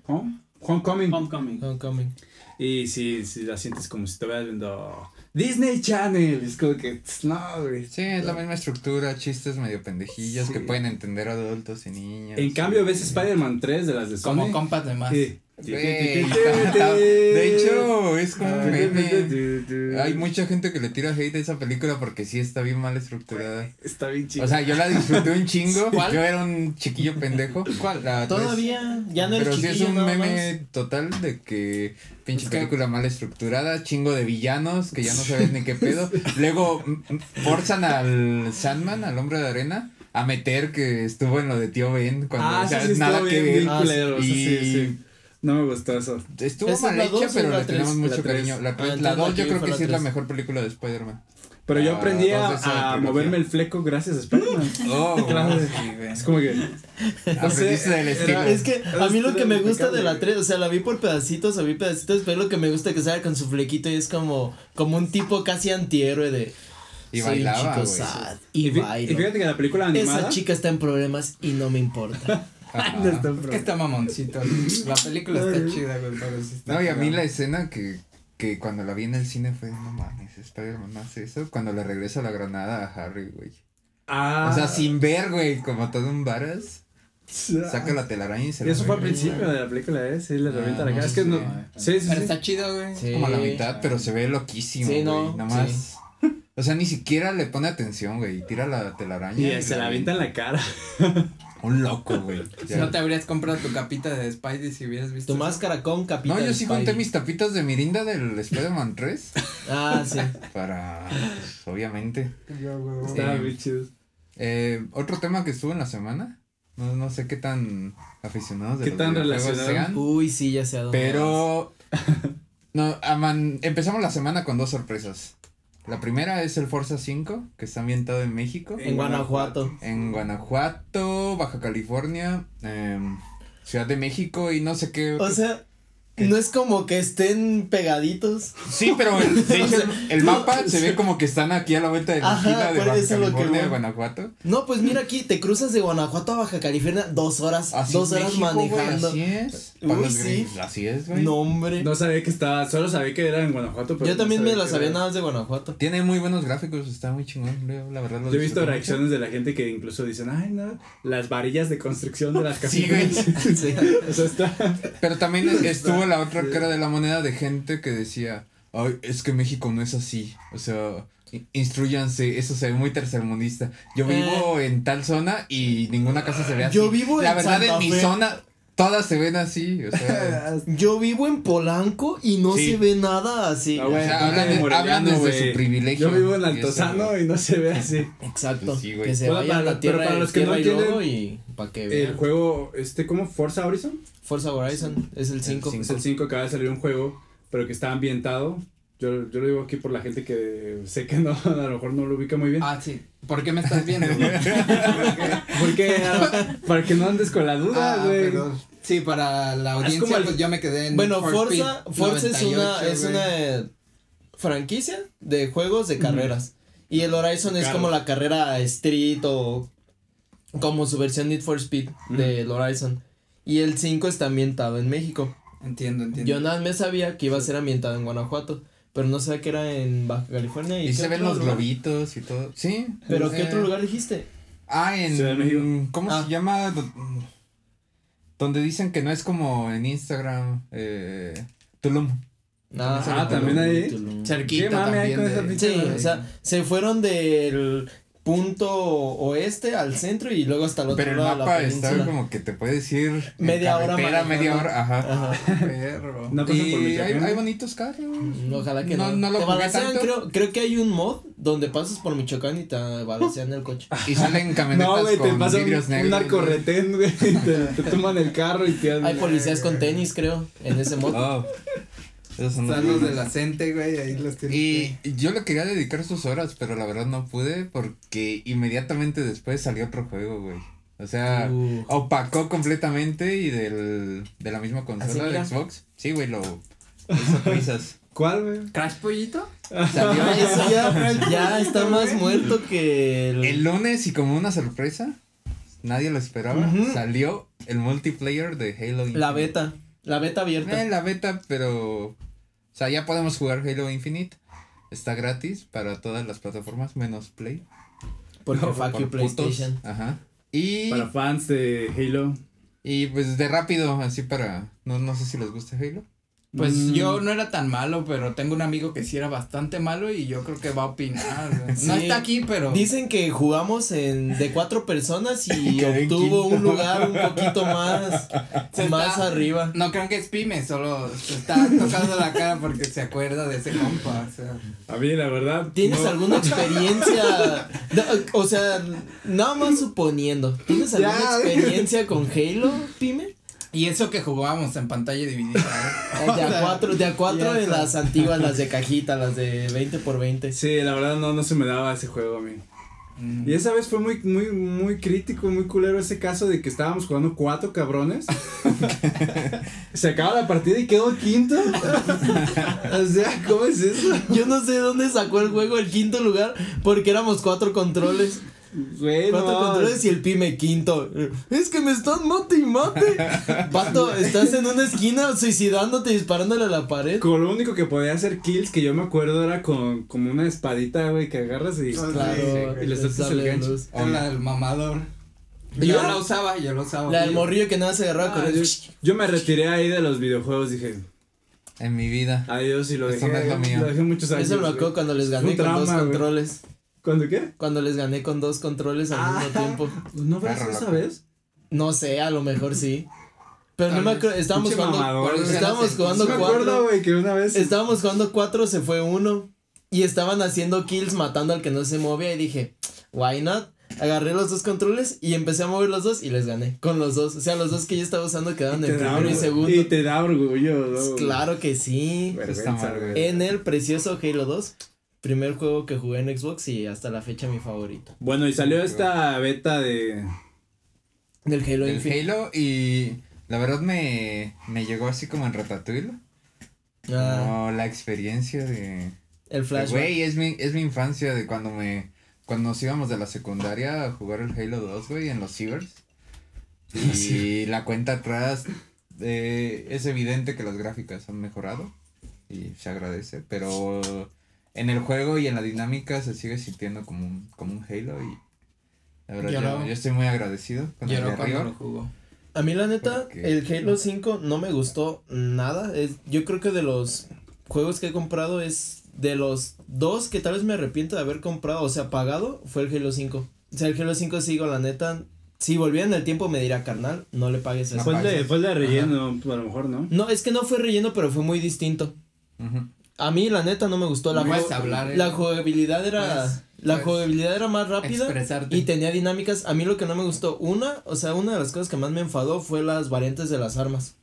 S2: Home? Homecoming.
S5: Homecoming.
S4: Homecoming.
S2: Y sí, sí la sientes como si estuvieras viendo Disney Channel. Es como que, no, güey.
S1: Sí, es la misma estructura, chistes medio pendejillos
S2: Sí.
S1: que pueden entender adultos y niños.
S2: En cambio, ves Spider-Man 3 de las de Sony.
S3: Como compas de más.
S2: Sí.
S1: De hecho, es como un meme. Hay mucha gente que le tira hate a esa película porque sí está bien mal estructurada.
S2: Está bien chido.
S1: O sea, yo la disfruté un chingo.
S3: ¿Cuál?
S1: Yo era un chiquillo pendejo. ¿Cuál? La tres.
S4: Todavía, ya no eres
S1: Pero sí es un meme total de que pinche película mal estructurada, chingo de villanos que ya no sabes ni qué pedo. Luego mm, forzan al Sandman, al hombre de arena, a meter que estuvo en lo de tío Ben cuando
S2: ah,
S1: o sea,
S2: sí, sí,
S1: nada que ver.
S4: Ah,
S1: y-
S2: sí. No me gustó eso.
S1: Estuvo
S4: ¿Esa es
S1: mal
S4: la
S1: hecha,
S4: dos o
S1: pero
S4: la
S1: le tenemos
S4: tres?
S1: mucho
S2: La tres.
S1: cariño. La,
S4: Ah,
S1: tres-
S4: entonces
S1: la
S4: la
S1: 2
S4: que
S1: yo creo
S4: fue
S1: que
S4: la
S1: sí es la
S4: tres.
S1: mejor película de Spider-Man.
S2: Pero yo
S1: Ah,
S2: aprendí a,
S1: dos de esa
S2: a
S1: trilogía.
S2: moverme el fleco gracias a Spider-Man.
S1: Oh,
S2: Claro.
S3: Sí, güey.
S2: Es como que.
S1: aprendiste del estilo.
S4: Es que a mí lo que me gusta de la
S2: impecable.
S4: 3, o sea, la vi por pedacitos, o vi pedacitos, pero lo que me gusta es que sale con su flequito y es como, como un tipo casi antihéroe de.
S1: Y
S4: soy un
S1: bailaba,
S4: chico
S1: güey.
S4: sad y,
S2: Y,
S4: bailo.
S2: y fíjate que la película animada.
S4: Esa chica está en problemas y no me importa.
S1: Ajá.
S2: No está
S3: Es que está mamoncito. La película está chida, güey, pero sí está
S1: No, y a mí la escena que, que cuando la vi en el cine fue, no mames, Spider-Man no hace eso. Cuando le regresa la granada a Harry, güey.
S2: Ah.
S1: O sea, sin ver, güey, como todo un varas, saca la telaraña y se
S2: Y
S1: la
S2: eso fue al principio de la película, ¿eh? Sí, le
S1: Ah,
S2: revienta la
S1: no
S2: cara. Es que no. Sí, sí,
S3: Pero
S2: sí.
S3: está chido, güey.
S4: Sí.
S1: Como la mitad, pero se ve loquísimo,
S4: Sí,
S1: güey.
S4: no,
S1: Nada más. O sea, ni siquiera le pone atención, güey. Tira la telaraña.
S2: Y se la avienta en la cara.
S1: Un loco, güey. Ya.
S3: No te habrías comprado tu capita de Spidey si hubieras visto.
S4: Tu
S3: eso?
S4: máscara con capita.
S1: No, yo
S4: de
S1: sí
S4: Spidey.
S1: conté mis tapitas de Mirinda del Spider-Man 3.
S4: Ah, sí.
S1: Para, pues, obviamente.
S2: Estaba
S1: Sí.
S2: bien chido.
S1: Eh, otro tema que estuvo en la semana. No, no sé qué tan aficionados de
S2: ¿Qué
S1: los
S2: tan
S1: videojuegos
S2: relacionado?
S1: sean.
S4: Uy, sí, ya sé a dónde vas.
S1: Pero. No, aman- empezamos la semana con dos sorpresas. La primera es el Forza 5, que está ambientado en México.
S4: En Guanajuato.
S1: En Guanajuato, Baja California, em, Ciudad de México y no sé qué.
S4: O sea, no es como que estén pegaditos.
S1: sí, pero el, de hecho, mapa se ve como que están aquí a la vuelta de la
S4: Ajá,
S1: esquina de Baja
S4: eso que voy.
S1: Guanajuato.
S4: No, pues mira aquí, te cruzas de Guanajuato a Baja California dos horas,
S1: Así
S4: dos horas
S1: México, güey,
S4: manejando.
S1: así es.
S4: Uy, sí.
S1: Así es, güey.
S4: No, hombre.
S2: No sabía que estaba. Solo sabía que era en Guanajuato. Pero
S4: Yo
S2: no
S4: también me la sabía
S2: era-
S4: nada más de Guanajuato.
S1: Tiene muy buenos gráficos, está muy chingón, la verdad.
S2: Yo he visto reacciones de la gente que incluso dicen, ay, no, las varillas de construcción de las
S1: Sí, güey.
S4: Sí.
S2: o sea, está.
S1: Pero también estuvo la otra cara de la moneda de gente que decía, ay, es que México no es así. O sea, in- instruyanse, eso se ve muy tercermundista. Yo vivo en tal zona y ninguna casa se ve así.
S4: Eh. Yo vivo
S1: La
S4: en
S1: verdad,
S4: Santa
S1: en mi
S4: Fe.
S1: zona, todas se ven así. O sea,
S4: Yo vivo en Polanco y no
S1: Sí.
S4: se ve nada así.
S2: Ah,
S1: o
S2: güey,
S1: sea,
S2: hablan de
S1: hablan desde su privilegio.
S2: Yo vivo en Altozano y no se ve así.
S4: Exacto.
S1: Sí,
S4: que se
S2: Bueno,
S4: vaya
S2: para
S4: a la tierra,
S2: pero para los que no
S4: tierra y
S2: entienden,
S4: lodo y para que
S2: El
S4: vean.
S2: juego, este, ¿cómo? Forza Horizon.
S4: Forza Horizon es el 5.
S2: Es el 5 acaba de salir un juego, pero que está ambientado Yo, yo lo digo aquí por la gente que sé que no, a lo mejor no lo ubica muy bien.
S3: Ah, sí. ¿Por qué me estás viendo?
S2: Porque ah, para que no andes con la duda,
S3: Ah,
S2: güey.
S3: Sí, para la audiencia,
S4: como el-
S3: pues yo me quedé en.
S4: Bueno, Forza,
S3: Speed
S4: Forza es una,
S3: 98,
S4: es una franquicia de juegos de carreras. Y el Horizon es como la carrera Street o como su versión Need for Speed del Horizon. Y el 5 está ambientado en México.
S3: Entiendo, entiendo.
S4: Yo nada más me sabía que iba a ser ambientado en Guanajuato, pero no sabía que era en Baja California. ¿Y,
S1: Y se ven los
S4: lugar?
S1: globitos y todo. Sí.
S4: ¿Pero qué otro lugar dijiste?
S1: Ah, en.
S2: Ciudad de México.
S1: ¿Cómo
S4: Ah.
S1: se llama? Do- Donde dicen que no es como en Instagram. Eh, Tulum.
S2: Ah, también ahí.
S3: Cerquita
S2: ¿Qué mame hay
S3: también.
S2: con
S3: de-
S2: esa
S4: Sí, o sea, se fueron del punto oeste al centro y luego hasta el otro
S1: Pero el
S4: lado de la
S1: mapa está como que te puedes ir. en
S4: Media hora manejando.
S1: media hora, ajá.
S4: Ajá.
S3: Perro.
S2: No pasan por
S1: Y hay, hay bonitos carros.
S4: Ojalá que
S1: No-
S4: no.
S1: no lo
S4: te
S1: jugué
S4: balancean,
S1: tanto.
S4: creo, creo que hay un mod donde pasas por Michoacán y te balancean el coche.
S1: Y salen camionetas
S2: No, güey, te
S1: con
S2: pasa un,
S1: vidrios
S2: un
S1: negros.
S2: narcorretén, güey. Te, te toman el carro y te
S4: Hay policías con tenis, creo, en ese mod.
S1: Oh, esos son los
S3: los de la güey, ahí los tienes.
S1: Y
S3: que-
S1: yo le quería dedicar sus horas, pero la verdad no pude porque inmediatamente después salió otro juego, güey. O sea,
S4: Uh.
S1: opacó completamente y del, de la misma consola de Xbox. Sí, güey, lo hizo prisas.
S2: ¿Cuál, güey?
S3: ¿Crash Pollito?
S1: Salió
S4: Eso ya, ya está más muerto que el.
S1: el lunes y como una sorpresa, nadie lo esperaba, salió el multiplayer de Halo Infinite.
S4: la beta. La beta abierta.
S1: Eh, la beta, pero. O sea, ya podemos jugar Halo Infinite. Está gratis para todas las plataformas, menos Play.
S4: Porque
S1: Por-
S4: fuck
S1: por
S4: you
S1: putos.
S4: PlayStation.
S1: Ajá. Y,
S2: Para fans de Halo.
S1: y pues de rápido, así para. No, no sé si les gusta Halo.
S3: Pues
S2: Mm.
S3: yo no era tan malo, pero tengo un amigo que sí era bastante malo y yo creo que va a opinar. No está aquí, pero.
S4: Dicen que jugamos en de cuatro personas y obtuvo un lugar un poquito más,
S3: Se
S4: más
S3: está-
S4: arriba.
S3: No crean que es pyme, solo se está tocando la cara porque se acuerda de ese compa. O sea.
S2: A mí, la verdad.
S4: ¿Tienes
S2: no-
S4: alguna experiencia? No, o sea, nada más suponiendo. ¿Tienes alguna
S2: Ya.
S4: experiencia con Halo, Pime?
S3: Y eso que jugábamos en pantalla dividida. ¿eh?
S4: De a cuatro, de a cuatro
S3: está.
S4: las antiguas, las de cajita, las de 20 por 20.
S2: Sí, la verdad no, no se me daba ese juego a mí.
S3: Mm.
S2: Y esa vez fue muy, muy, muy crítico, muy culero ese caso de que estábamos jugando cuatro cabrones. Se acaba la partida y quedó quinto. o sea, ¿cómo es eso?
S4: Yo no sé de dónde sacó el juego el quinto lugar, porque éramos cuatro controles.
S2: Güey,
S4: Cuatro controles y el Pime quinto. Es que me están mate y mate. Pato, estás en una esquina suicidándote, disparándole a la pared.
S2: Con lo único que podía hacer kills que yo me acuerdo era con como una espadita, güey, que agarras y.
S3: Ah,
S4: Claro,
S2: y le sueltas el gancho.
S3: Era la del mamador.
S4: ¿Y
S3: Yo
S4: yo?
S3: la usaba, yo la usaba.
S4: La del morrillo que nada se agarraba
S2: Ah,
S4: con
S2: yo,
S4: el.
S2: yo me retiré ahí de los videojuegos, dije,
S1: En mi vida.
S2: adiós y lo
S1: Eso
S2: dejé.
S1: no es lo mío.
S2: dejé muchos años.
S4: Eso me acuerdo cuando les gané con dos controles.
S2: ¿Cuándo qué?
S4: Cuando les gané con dos controles al mismo
S2: Ah.
S4: tiempo.
S2: ¿No ves
S1: Perro
S2: esa vez?
S4: No sé, a lo mejor sí. Pero
S3: Tal
S4: no me acuerdo. Estábamos jugando.
S2: mamador.
S4: Estábamos jugando
S2: Sí me acuerdo,
S4: cuatro.
S2: güey, que una vez.
S4: Estábamos jugando cuatro, se fue uno. Y estaban haciendo kills matando al que no se movía. Y dije, why not? Agarré los dos controles y empecé a mover los dos y les gané. Con los dos. O sea, los dos que yo estaba usando quedaron en primero y
S2: orgu-
S4: segundo.
S2: Y te da orgullo,
S4: Pues
S2: ¿no?
S4: Claro que sí.
S2: Vergüenza.
S4: En el precioso Halo 2. Primer juego que jugué en Xbox y hasta la fecha mi favorito.
S2: Bueno, y salió esta beta de.
S4: Del Halo
S1: El
S4: Infinite.
S1: Halo y la verdad me, me llegó así como en Ratatouille.
S4: Ah,
S1: Como la experiencia de...
S4: el flashback.
S1: Güey, es mi, es mi infancia de cuando me... Cuando nos íbamos de la secundaria a jugar el Halo 2, güey, en los cibers. Y la cuenta atrás eh, es evidente que las gráficas han mejorado y se agradece, pero en el juego y en la dinámica se sigue sintiendo como un, como un Halo y la verdad yo,
S3: Lloró.
S1: yo estoy muy agradecido con el de
S3: Lloró cuando
S1: arriba.
S3: lo jugó.
S4: A mí la neta,
S1: Porque-
S4: el Halo 5 no me gustó nada. Es, yo creo que de los juegos que he comprado es de los dos que tal vez me arrepiento de haber comprado, o sea, pagado, fue el Halo 5. O sea, el Halo 5 sigo, la neta. Si volviera en el tiempo me diría, carnal, no le pagues eso.
S1: No
S2: Fue el de, fue el de relleno, a lo mejor, ¿no?
S4: No, es que no fue relleno, pero fue muy distinto.
S1: Ujú.
S4: A mí, la neta, no me gustó. La,
S3: Puedes hablar, eh.
S4: la jugabilidad era.
S3: Puedes-
S4: la
S3: puedes
S4: jugabilidad era más rápida.
S3: Expresarte.
S4: Y tenía dinámicas. A mí lo que no me gustó, una, o sea, una de las cosas que más me enfadó fue las variantes de las armas.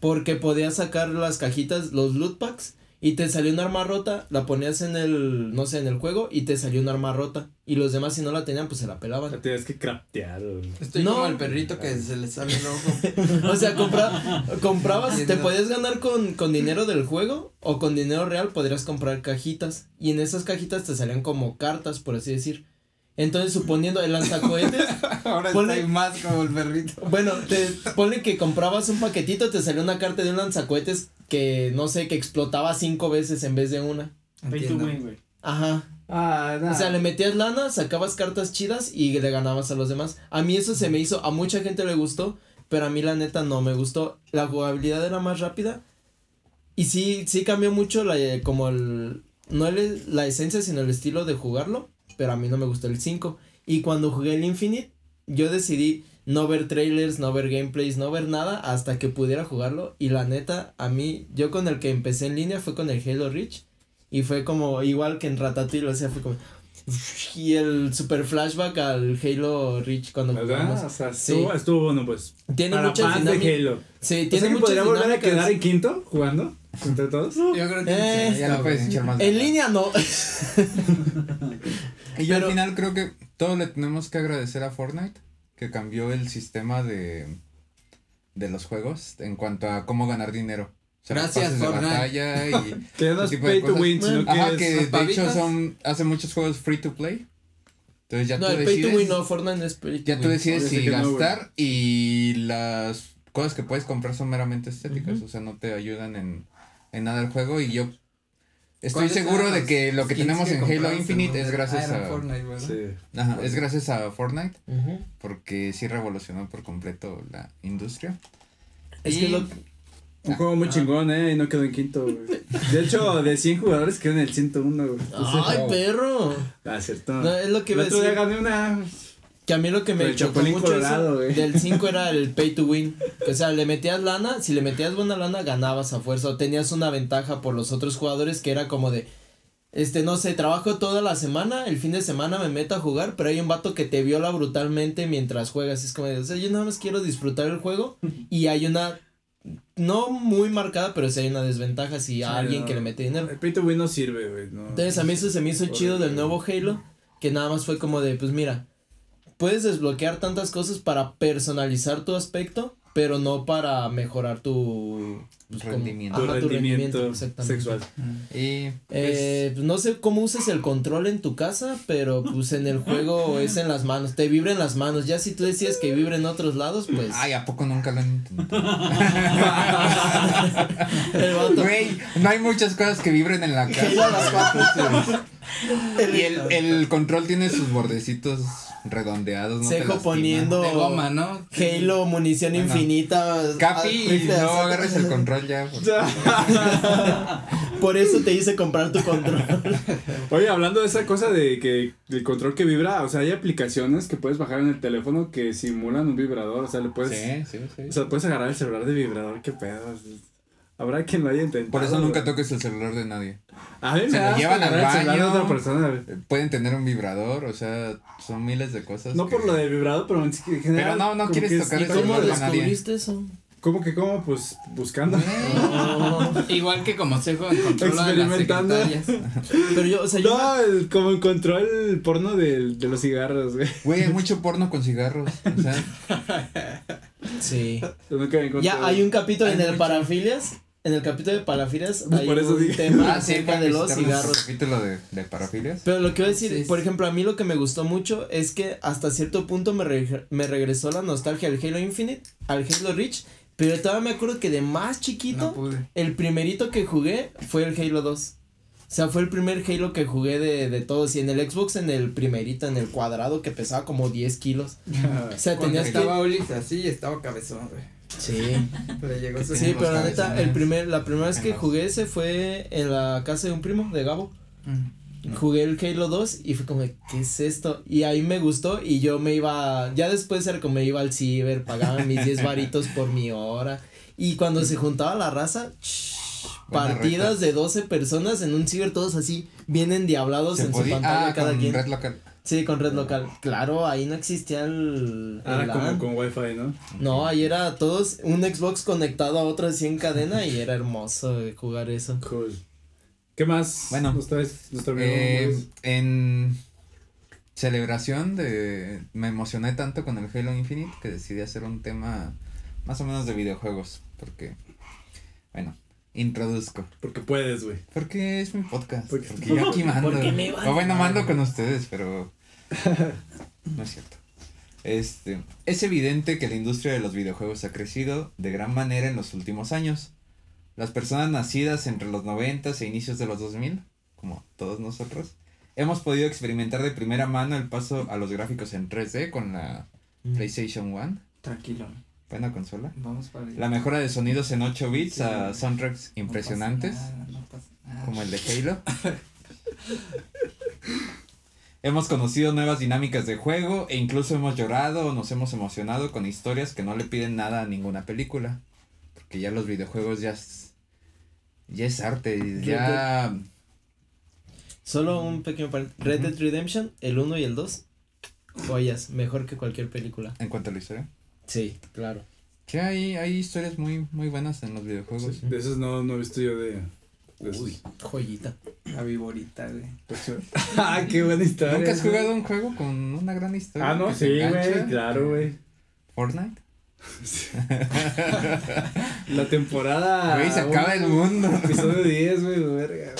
S4: Porque podías sacar las cajitas, los loot packs, Y te salió un arma rota, la ponías en el, no sé, en el juego y te salió un arma rota. Y los demás si no la tenían, pues se la pelaban.
S2: sea, tienes que craftear.
S3: Estoy
S4: No.
S3: como el perrito que se le sale el ojo.
S4: O sea, compra, comprabas, te podías ganar con, con dinero del juego o con dinero real podrías comprar cajitas. Y en esas cajitas te salían como cartas, por así decir. Entonces, suponiendo el lanzacohetes,
S3: Ahora
S4: Ponle-
S3: estoy más como el perrito.
S4: bueno, te ponle que comprabas un paquetito, te salió una carta de un lanzacohetes que, no sé, que explotaba cinco veces en vez de una.
S3: Entiendo.
S4: Ajá.
S2: Ah,
S4: O sea, le metías lana, sacabas cartas chidas y le ganabas a los demás. A mí eso se me hizo, a mucha gente le gustó, pero a mí la neta no me gustó. La jugabilidad era más rápida y sí, sí cambió mucho la, como el, no el, la esencia, sino el estilo de jugarlo, pero a mí no me gustó el 5. Y cuando jugué el Infinite, yo decidí no ver trailers, no ver gameplays, no ver nada hasta que pudiera jugarlo. Y la neta, a mí, yo con el que empecé en línea fue con el Halo Reach. Y fue como, igual que en Ratatouille, o sea, fue como... Y el super flashback al Halo Reach cuando
S2: ¿Verdad?
S4: jugamos.
S2: O sea,
S4: Sí.
S2: estuvo, estuvo bueno, pues.
S4: Tiene muchas dinámicas. Sí, tiene muchas
S2: podría volver a quedar en quinto jugando entre todos.
S3: Yo creo que
S4: Eh,
S3: sí,
S1: Ya lo puedes echar más.
S4: En línea no.
S1: Y yo
S4: Pero-
S1: al final creo que todo le tenemos que agradecer a Fortnite, que cambió el sistema de, de los juegos en cuanto a cómo ganar dinero. O sea,
S3: Gracias, Fortnite.
S1: batalla y
S2: Que ya no es
S1: ese tipo de
S2: pay to win, que
S1: Ajá, que de hecho son, hace muchos juegos free to play. Entonces ya
S4: no,
S1: tú
S4: el pay
S1: decides,
S4: to win no, Fortnite no es pay to
S1: ya tú decides si
S2: no,
S1: gastar y las cosas que puedes comprar son meramente estéticas, o sea, no te ayudan en, en nada el juego y yo estoy
S3: ¿Cuáles
S1: seguro
S3: eran
S1: de
S3: los
S1: que lo que tenemos
S3: que
S1: en Halo Infinite es gracias
S3: ah,
S1: a
S3: Fortnite, ¿verdad?
S2: Sí.
S1: Ajá, es gracias a Fortnite porque sí revolucionó por completo la industria.
S4: Es
S1: Y-
S4: que lo,
S2: Un juego muy chingón, eh, y no quedó en quinto, güey. De hecho, de 100 jugadores quedó en el 101, güey.
S4: Ay, perro.
S2: Ah, cierto.
S4: No, es lo que
S2: el día gané una.
S4: Que a mí lo que me chocó mucho
S2: Colorado,
S4: eso
S2: güey.
S4: del 5 era el pay to win. O sea, le metías lana, si le metías buena lana, ganabas a fuerza. O tenías una ventaja por los otros jugadores que era como de. Este, no sé, trabajo toda la semana, el fin de semana me meto a jugar, pero hay un vato que te viola brutalmente mientras juegas. Es como de, o sea, yo nada más quiero disfrutar el juego y hay una. No muy marcada, pero sí hay una desventaja si a
S2: Sí,
S4: alguien
S2: no.
S4: que le mete dinero.
S2: El pay to win no sirve, güey. No.
S4: Entonces a mí eso se me hizo chido del nuevo Halo, que nada más fue como de, pues mira, puedes desbloquear tantas cosas para personalizar tu aspecto, pero no para mejorar tu pues, como-
S1: Rendimiento.
S2: Tu
S4: ajá,
S2: rendimiento,
S4: exactamente.
S2: sexual.
S1: Y
S4: Eh, pues, no sé cómo uses el control en tu casa, pero pues en el juego es en las manos, te vibra en las manos. Ya si tú decías que vibra en otros lados, pues
S1: ay, ¿a poco nunca lo han intentado? Güey, no hay muchas cosas que vibren en la casa. y el, el control tiene sus bordecitos redondeados, no te
S4: Sejo poniendo
S3: De goma, ¿no?
S4: Halo, munición
S1: Bueno.
S4: infinita.
S1: Capi,
S4: ah,
S1: no agarres el control ya.
S4: Por eso te hice comprar tu control.
S2: Oye, hablando de esa cosa de que el control que vibra, o sea, hay aplicaciones que puedes bajar en el teléfono que simulan un vibrador, o sea, le puedes,
S1: Sí, sí, sí.
S2: o sea, puedes agarrar el celular de vibrador, qué pedo. Habrá quien lo haya intentado.
S1: Por eso nunca toques el celular de nadie.
S2: A mí me
S1: se lo llevan al
S2: de
S1: baño.
S2: otra persona. güey.
S1: Eh, Pueden tener un vibrador, o sea, son miles de cosas.
S2: No
S1: que-
S2: por lo de vibrador, pero en general.
S1: Pero no, no
S2: como
S1: quieres tocar
S4: ¿Y
S1: el celular de nadie.
S4: descubriste eso?
S2: ¿Cómo que cómo? Pues buscando.
S3: Igual que como Sejo encontró la de las
S2: Experimentando.
S3: secretarias.
S4: Pero yo, o sea, yo.
S2: No, el- como encontró el porno del- de, los cigarros, güey.
S1: Güey, hay mucho porno con cigarros. O sea,
S4: Sí.
S2: Nunca me.
S4: Ya hay un capítulo
S3: Hay
S4: en el
S3: mucho.
S4: En el capítulo de Parafilias hay
S2: Por eso
S4: un
S2: dije.
S4: tema
S1: ah, sí,
S4: acerca
S1: pueden
S4: de los cigarros.
S1: capítulo de, de parafilias.
S4: Pero lo que voy a decir,
S3: Sí,
S4: por ejemplo, a mí lo que me gustó mucho es que hasta cierto punto me, re- me regresó la nostalgia al Halo Infinite, al Halo Reach, pero todavía me acuerdo que de más chiquito,
S3: No
S4: el primerito que jugué fue el Halo 2. O sea, fue el primer Halo que jugué de, de todos. Y en el Xbox, en el primerito, en el cuadrado, que pesaba como 10 kilos. O sea,
S3: Cuando
S4: tenías que...
S3: estaba Ulis así, estaba cabezón, güey.
S4: Sí.
S3: Le llegó su
S4: Sí, pero la neta, el primer, la primera vez que jugué ese fue en la casa de un primo, de Gabo.
S3: Mm.
S4: Jugué el Halo 2 y fue como, ¿qué es esto? Y ahí me gustó y yo me iba, ya después era como me iba al ciber, pagaba mis 10 varitos por mi hora. Y cuando se juntaba la raza, shh, partidas
S1: reta.
S4: de 12 personas en un ciber, todos así, bien endiablados
S1: Se
S4: en su pantalla
S1: ah,
S4: cada
S1: con
S4: quien.
S1: red local.
S4: Sí, con red local. Claro, ahí no existía el, el
S2: Ah, como
S4: LAN.
S2: con wifi, ¿no?
S4: No, ahí era todos, un Xbox conectado a otro así en cadena y era hermoso eh, jugar eso.
S2: Cool. ¿Qué más?
S1: Bueno,
S2: nos traes, nuestro amigo
S1: Eh, en celebración de... Me emocioné tanto con el Halo Infinite que decidí hacer un tema más o menos de videojuegos. Porque, bueno, introduzco.
S2: Porque puedes, güey.
S1: Porque es mi podcast.
S2: Porque-
S1: Porque, yo aquí mando.
S4: Porque me vas
S1: bueno, mando con ustedes, pero no es cierto. Este, es evidente que la industria de los videojuegos ha crecido de gran manera en los últimos años. Las personas nacidas entre los 90 e inicios de los 2000, como todos nosotros, hemos podido experimentar de primera mano el paso a los gráficos en 3D con la
S4: Mm.
S1: PlayStation 1,
S3: Tranquilo.
S1: Buena consola.
S3: Vamos para allá.
S1: La mejora de sonidos en 8 bits
S3: Sí,
S1: a soundtracks
S3: No
S1: impresionantes
S3: pasa nada, no pasa nada.
S1: como el de Halo. hemos conocido nuevas dinámicas de juego e incluso hemos llorado o nos hemos emocionado con historias que no le piden nada a ninguna película. Porque ya los videojuegos ya es, ya es arte, ya...
S4: Solo un pequeño paréntesis. Red Dead Redemption, el 1 y el 2. Joyas, mejor que cualquier película.
S1: En cuanto a la historia.
S4: Sí, claro.
S1: Que hay, hay historias muy, muy buenas en los videojuegos.
S2: De esos no, no he visto yo de.
S4: Uy, joyita.
S3: La viborita, güey.
S2: ah, qué buena historia.
S1: ¿Nunca has
S2: güey.
S1: jugado un juego con una gran historia?
S2: Ah, no, sí, güey, claro, güey.
S1: Fortnite.
S2: La temporada.
S1: Güey, se acaba el mundo.
S2: Episodio 10, güey, verga,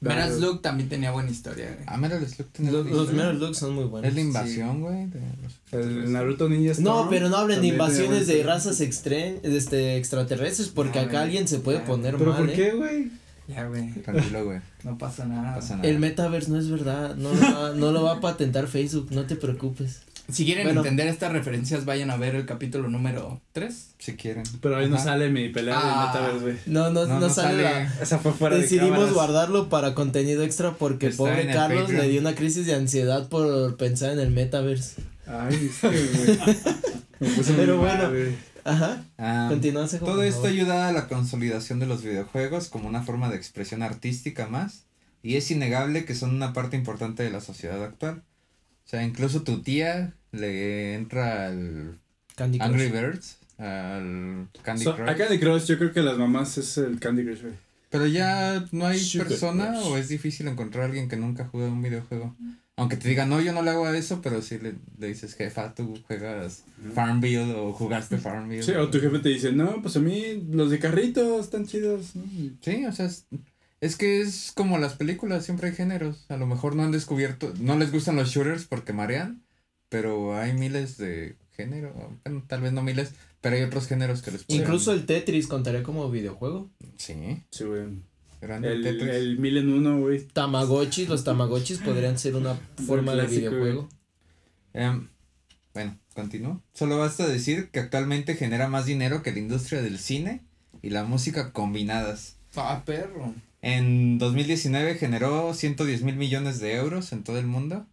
S2: Dale.
S3: Luke también tenía buena historia, güey.
S1: Ah, Metal Slug tiene
S4: Los, los. Metal Looks son muy buenos.
S1: Es la invasión, güey. de los-
S2: El Naruto Ninja
S4: No,
S2: Storm
S4: pero no hablen de
S2: tenía
S4: invasiones de razas extre este, extraterrestres porque
S3: Ah,
S4: acá
S3: güey.
S4: alguien se puede
S3: Ya.
S4: poner
S2: ¿Pero
S4: mal.
S2: por
S4: ¿eh?
S2: qué, güey?
S3: Ya, güey.
S1: Tranquilo, güey.
S3: No pasa nada.
S1: No pasa nada.
S4: El metaverse no es verdad, no lo, va, no lo va a patentar Facebook, no te preocupes.
S3: Si quieren
S4: Bueno.
S3: entender estas referencias, vayan a ver el capítulo número 3.
S1: Si quieren.
S2: Pero ahí no sale mi pelea
S3: Ah.
S2: de Metaverse, güey.
S4: No, no, no,
S1: No, no
S4: sale,
S1: sale.
S4: la...
S2: Esa fue fuera de
S4: Decidimos
S2: cámaras.
S4: guardarlo para contenido extra porque
S1: Está
S4: pobre Carlos
S1: Patreon.
S4: le dio una crisis de ansiedad por pensar en el metaverse.
S2: Ay, que, güey.
S4: Pero
S2: mal,
S4: bueno.
S2: güey.
S4: Ajá,
S1: Ah, todo esto ayuda a la consolidación de los videojuegos como una forma de expresión artística más. Y es innegable que son una parte importante de la sociedad actual. O sea, incluso tu tía le entra al
S4: Candy Crush.
S1: Angry Birds, al Candy
S2: So,
S1: Crush.
S2: a Candy Crush, yo creo que las mamás es el Candy Crush, güey.
S1: Pero ya no hay
S4: Sugar
S1: persona o es difícil encontrar a alguien que nunca ha jugado un videojuego. Aunque te diga, no, yo no le hago a eso, pero si le, le dices, jefa, tú juegas Farmville o jugaste Farmville.
S2: Sí, o tu jefe te dice, no, pues a mí los de carritos están chidos.
S1: Sí, o sea, es, es que es como las películas, siempre hay géneros. A lo mejor no han descubierto, no les gustan los shooters porque marean, pero hay miles de géneros, bueno, tal vez no miles, pero hay otros géneros que les pueden-
S4: Incluso el Tetris contaría como videojuego.
S1: Sí,
S2: Sí, güey.
S1: grande
S2: El,
S1: Tetris.
S2: el mil en uno, güey.
S4: Tamagotchis, los Tamagotchis podrían ser una forma de videojuego.
S1: Em, bueno, continúo. Solo basta decir que actualmente genera más dinero que la industria del cine y la música combinadas.
S3: Ah, perro.
S1: En 2019 generó 110 mil millones de euros en todo el mundo.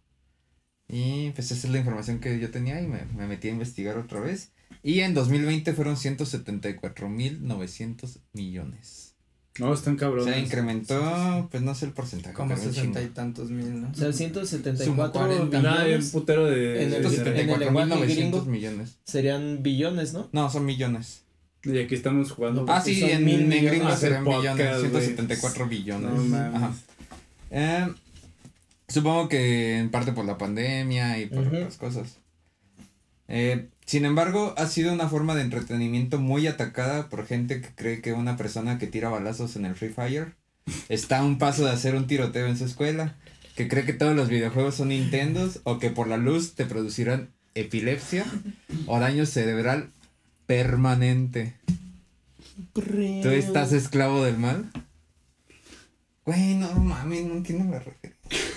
S1: Y pues esa es la información que yo tenía y me, me metí a investigar otra vez. Y en 2020 fueron 174 mil 900 millones.
S2: No, están cabrones.
S1: sea, incrementó, pues no sé el porcentaje.
S3: Como sesenta y tantos mil, ¿no?
S4: O sea,
S3: Sumo
S4: 174
S3: cuarenta.
S2: Nada, hay un putero de.
S4: En el-
S2: de-
S4: en el
S1: 174 mil
S4: lenguaje
S1: 900
S4: gringo.
S1: millones.
S4: serían billones, ¿no?
S1: No, son millones.
S2: Y aquí estamos jugando.
S1: Ah, sí, en,
S4: mil
S1: en
S4: millones.
S1: gringo serán billones,
S2: podcast, güey.
S1: 174 billones.
S2: No mames.
S1: Ajá. Eh, supongo que en parte por la pandemia y por otras cosas. Eh, sin embargo, ha sido una forma de entretenimiento muy atacada por gente que cree que una persona que tira balazos en el Free Fire está a un paso de hacer un tiroteo en su escuela, que cree que todos los videojuegos son Nintendos o que por la luz te producirán epilepsia o daño cerebral permanente. ¿Tú estás esclavo del mal? Güey, no mames, no entiendo la referencia.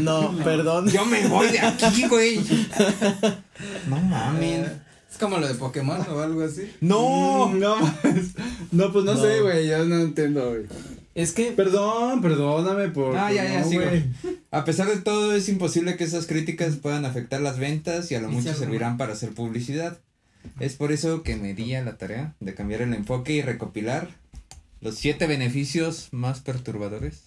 S4: No, perdón.
S1: Yo me voy de aquí, güey. No mames.
S3: Es como lo de Pokémon o algo así.
S1: No.
S2: Mm, No, mames. no, pues no,
S4: No.
S2: sé, güey. Yo no entiendo, güey.
S4: Es que
S2: Perdón, perdóname por.
S1: Ah, ya, ya,
S2: no, güey.
S1: A pesar de todo, es imposible que esas críticas puedan afectar las ventas y a lo mucho servirán para hacer publicidad. Es por eso que me di a la tarea de cambiar el enfoque y recopilar los siete beneficios más perturbadores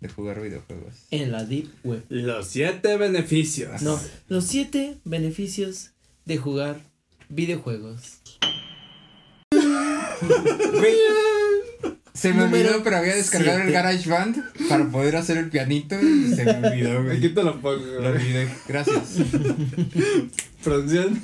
S1: de jugar videojuegos.
S4: en la Deep Web.
S2: Los siete beneficios.
S4: No, los siete beneficios de jugar videojuegos.
S1: Se me
S4: Número
S1: olvidó, pero había descargado el
S4: siete.
S1: GarageBand para poder hacer el pianito y se me olvidó, güey.
S2: Aquí te lo pongo,
S1: Lo olvidé. Gracias.
S2: Producción.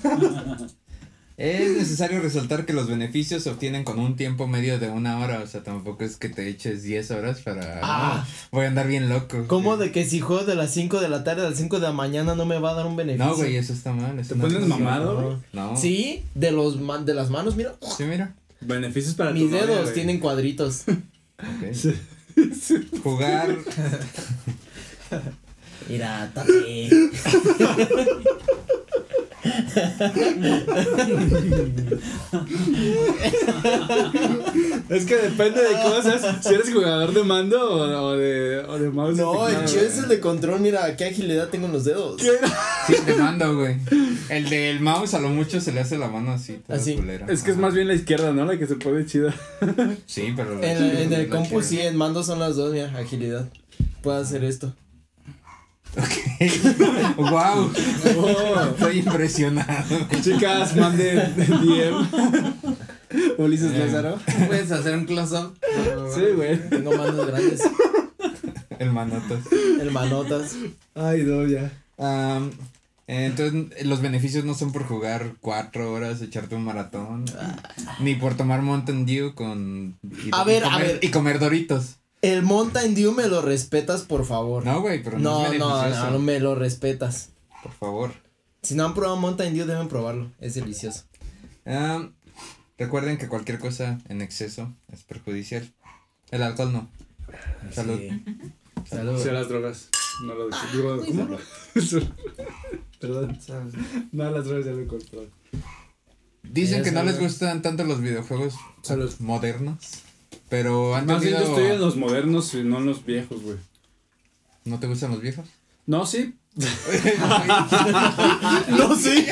S1: Es necesario resaltar que los beneficios se obtienen con un tiempo medio de una hora, o sea, tampoco es que te eches 10 horas para...
S4: Ah.
S1: voy a andar bien loco.
S4: ¿Cómo de que si juego de las 5 de la tarde a las 5 de la mañana no me va a dar un beneficio?
S1: No, güey, eso está mal. eso
S2: ¿Te pones mamado?
S1: No.
S4: Sí, de los man- de las manos, mira.
S1: Sí, mira.
S2: Beneficios para
S4: Mis
S2: tu
S4: dedos tienen cuadritos.
S1: Ok. Jugar...
S4: Mira, tate.
S2: Es que depende de cosas. Si eres jugador de mando o, o de, o de mouse.
S4: No, el chido es el de control, mira, qué agilidad tengo en los dedos.
S1: Sí, te mando, güey. El del mouse a lo mucho se le hace la mano así, toda
S4: Así.
S1: culera.
S2: Es que es más bien la izquierda, ¿no? La que se pone chida.
S1: Sí, pero...
S4: En, en el compu sí, en mando son las dos, mira, agilidad. Puedo hacer esto.
S1: Wow.
S2: Oh,
S1: Estoy impresionado.
S2: chicas, manden DM. Ulises
S1: Eh.
S2: Lázaro.
S3: Puedes hacer un close-up.
S2: Sí, güey.
S4: Tengo manos grandes.
S1: El manotas.
S4: El manotas.
S2: Ay, no, ya.
S1: Entonces, los beneficios no son por jugar cuatro horas, echarte un maratón, ni por tomar Mountain Dew con... y-
S4: A
S1: y
S4: ver.
S1: Y comer Doritos.
S4: El Mountain Dew me lo respetas, por favor.
S1: No, güey, pero no,
S4: no,
S1: es
S4: no, no, no me lo respetas.
S1: Por favor.
S4: Si no han probado Mountain Dew, deben probarlo. Es delicioso.
S1: Am, recuerden que cualquier cosa en exceso es perjudicial. El alcohol no. Salud.
S4: Sí. Salud.
S2: Sí, las drogas. No lo digo. ¿Cómo? Perdón. No, las drogas ya lo encontré.
S1: Dicen que no
S4: salud.
S1: les gustan tanto los videojuegos
S2: Salud.
S1: modernos, pero han
S2: Más bien yo
S1: tenido...
S2: estoy en los modernos y no en los viejos, güey.
S1: ¿No te gustan los viejos?
S2: No, sí.
S4: No, sí.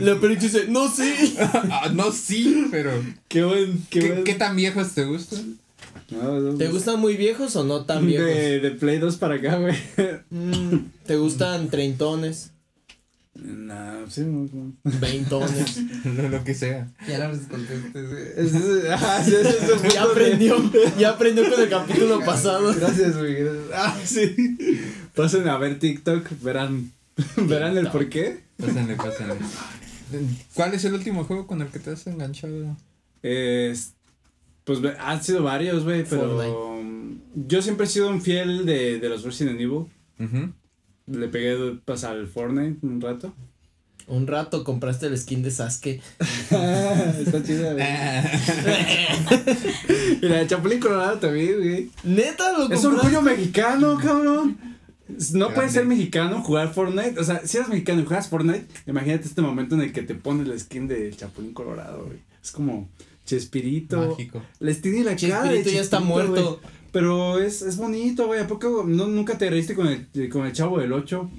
S4: La película dice, no, sí.
S1: Ah, no, sí, pero...
S2: Qué buen. Qué,
S1: ¿Qué,
S2: buen.
S1: qué tan viejos te gustan?
S2: No, no,
S4: ¿Te gustan muy viejos o no tan viejos?
S2: De, de Play 2 para acá, güey.
S4: Mm, ¿Te gustan treintones,
S2: No, sí, no, no.
S4: veintones?
S1: Lo, lo que sea.
S3: Ya no les contestes, güey.
S2: Es- es- ah, sí, es
S4: Ya
S2: de-
S4: aprendió, ya aprendió con el capítulo pasado.
S2: Gracias, güey. gracias. Ah, sí. Pasen a ver TikTok, verán. Verán el por qué.
S1: Pásenle, pásenle. ¿Cuál es el último juego con el que te has enganchado?
S2: Es- pues han sido varios, güey, pero yo siempre he sido un fiel de, de los Resident Evil.
S1: Ujú.
S2: Le pegué pues, al Fortnite un rato.
S4: Un rato compraste el skin de Sasuke.
S2: Está chida, güey. Y la de Chapulín Colorado también, güey.
S4: Neta, lo
S2: Es
S4: compraste.
S2: orgullo mexicano, cabrón. No
S1: Grande.
S2: puedes ser mexicano, jugar Fortnite. O sea, si eres mexicano y juegas Fortnite, imagínate este momento en el que te pones la skin de Chapulín Colorado, güey. Es como Chespirito.
S1: Mágico.
S2: Les tiene la cara de
S4: Chespirito ya está
S2: Chespirito,
S4: muerto.
S2: güey. Pero es, es bonito, güey. ¿A poco no, nunca te reíste con el, con el chavo del 8?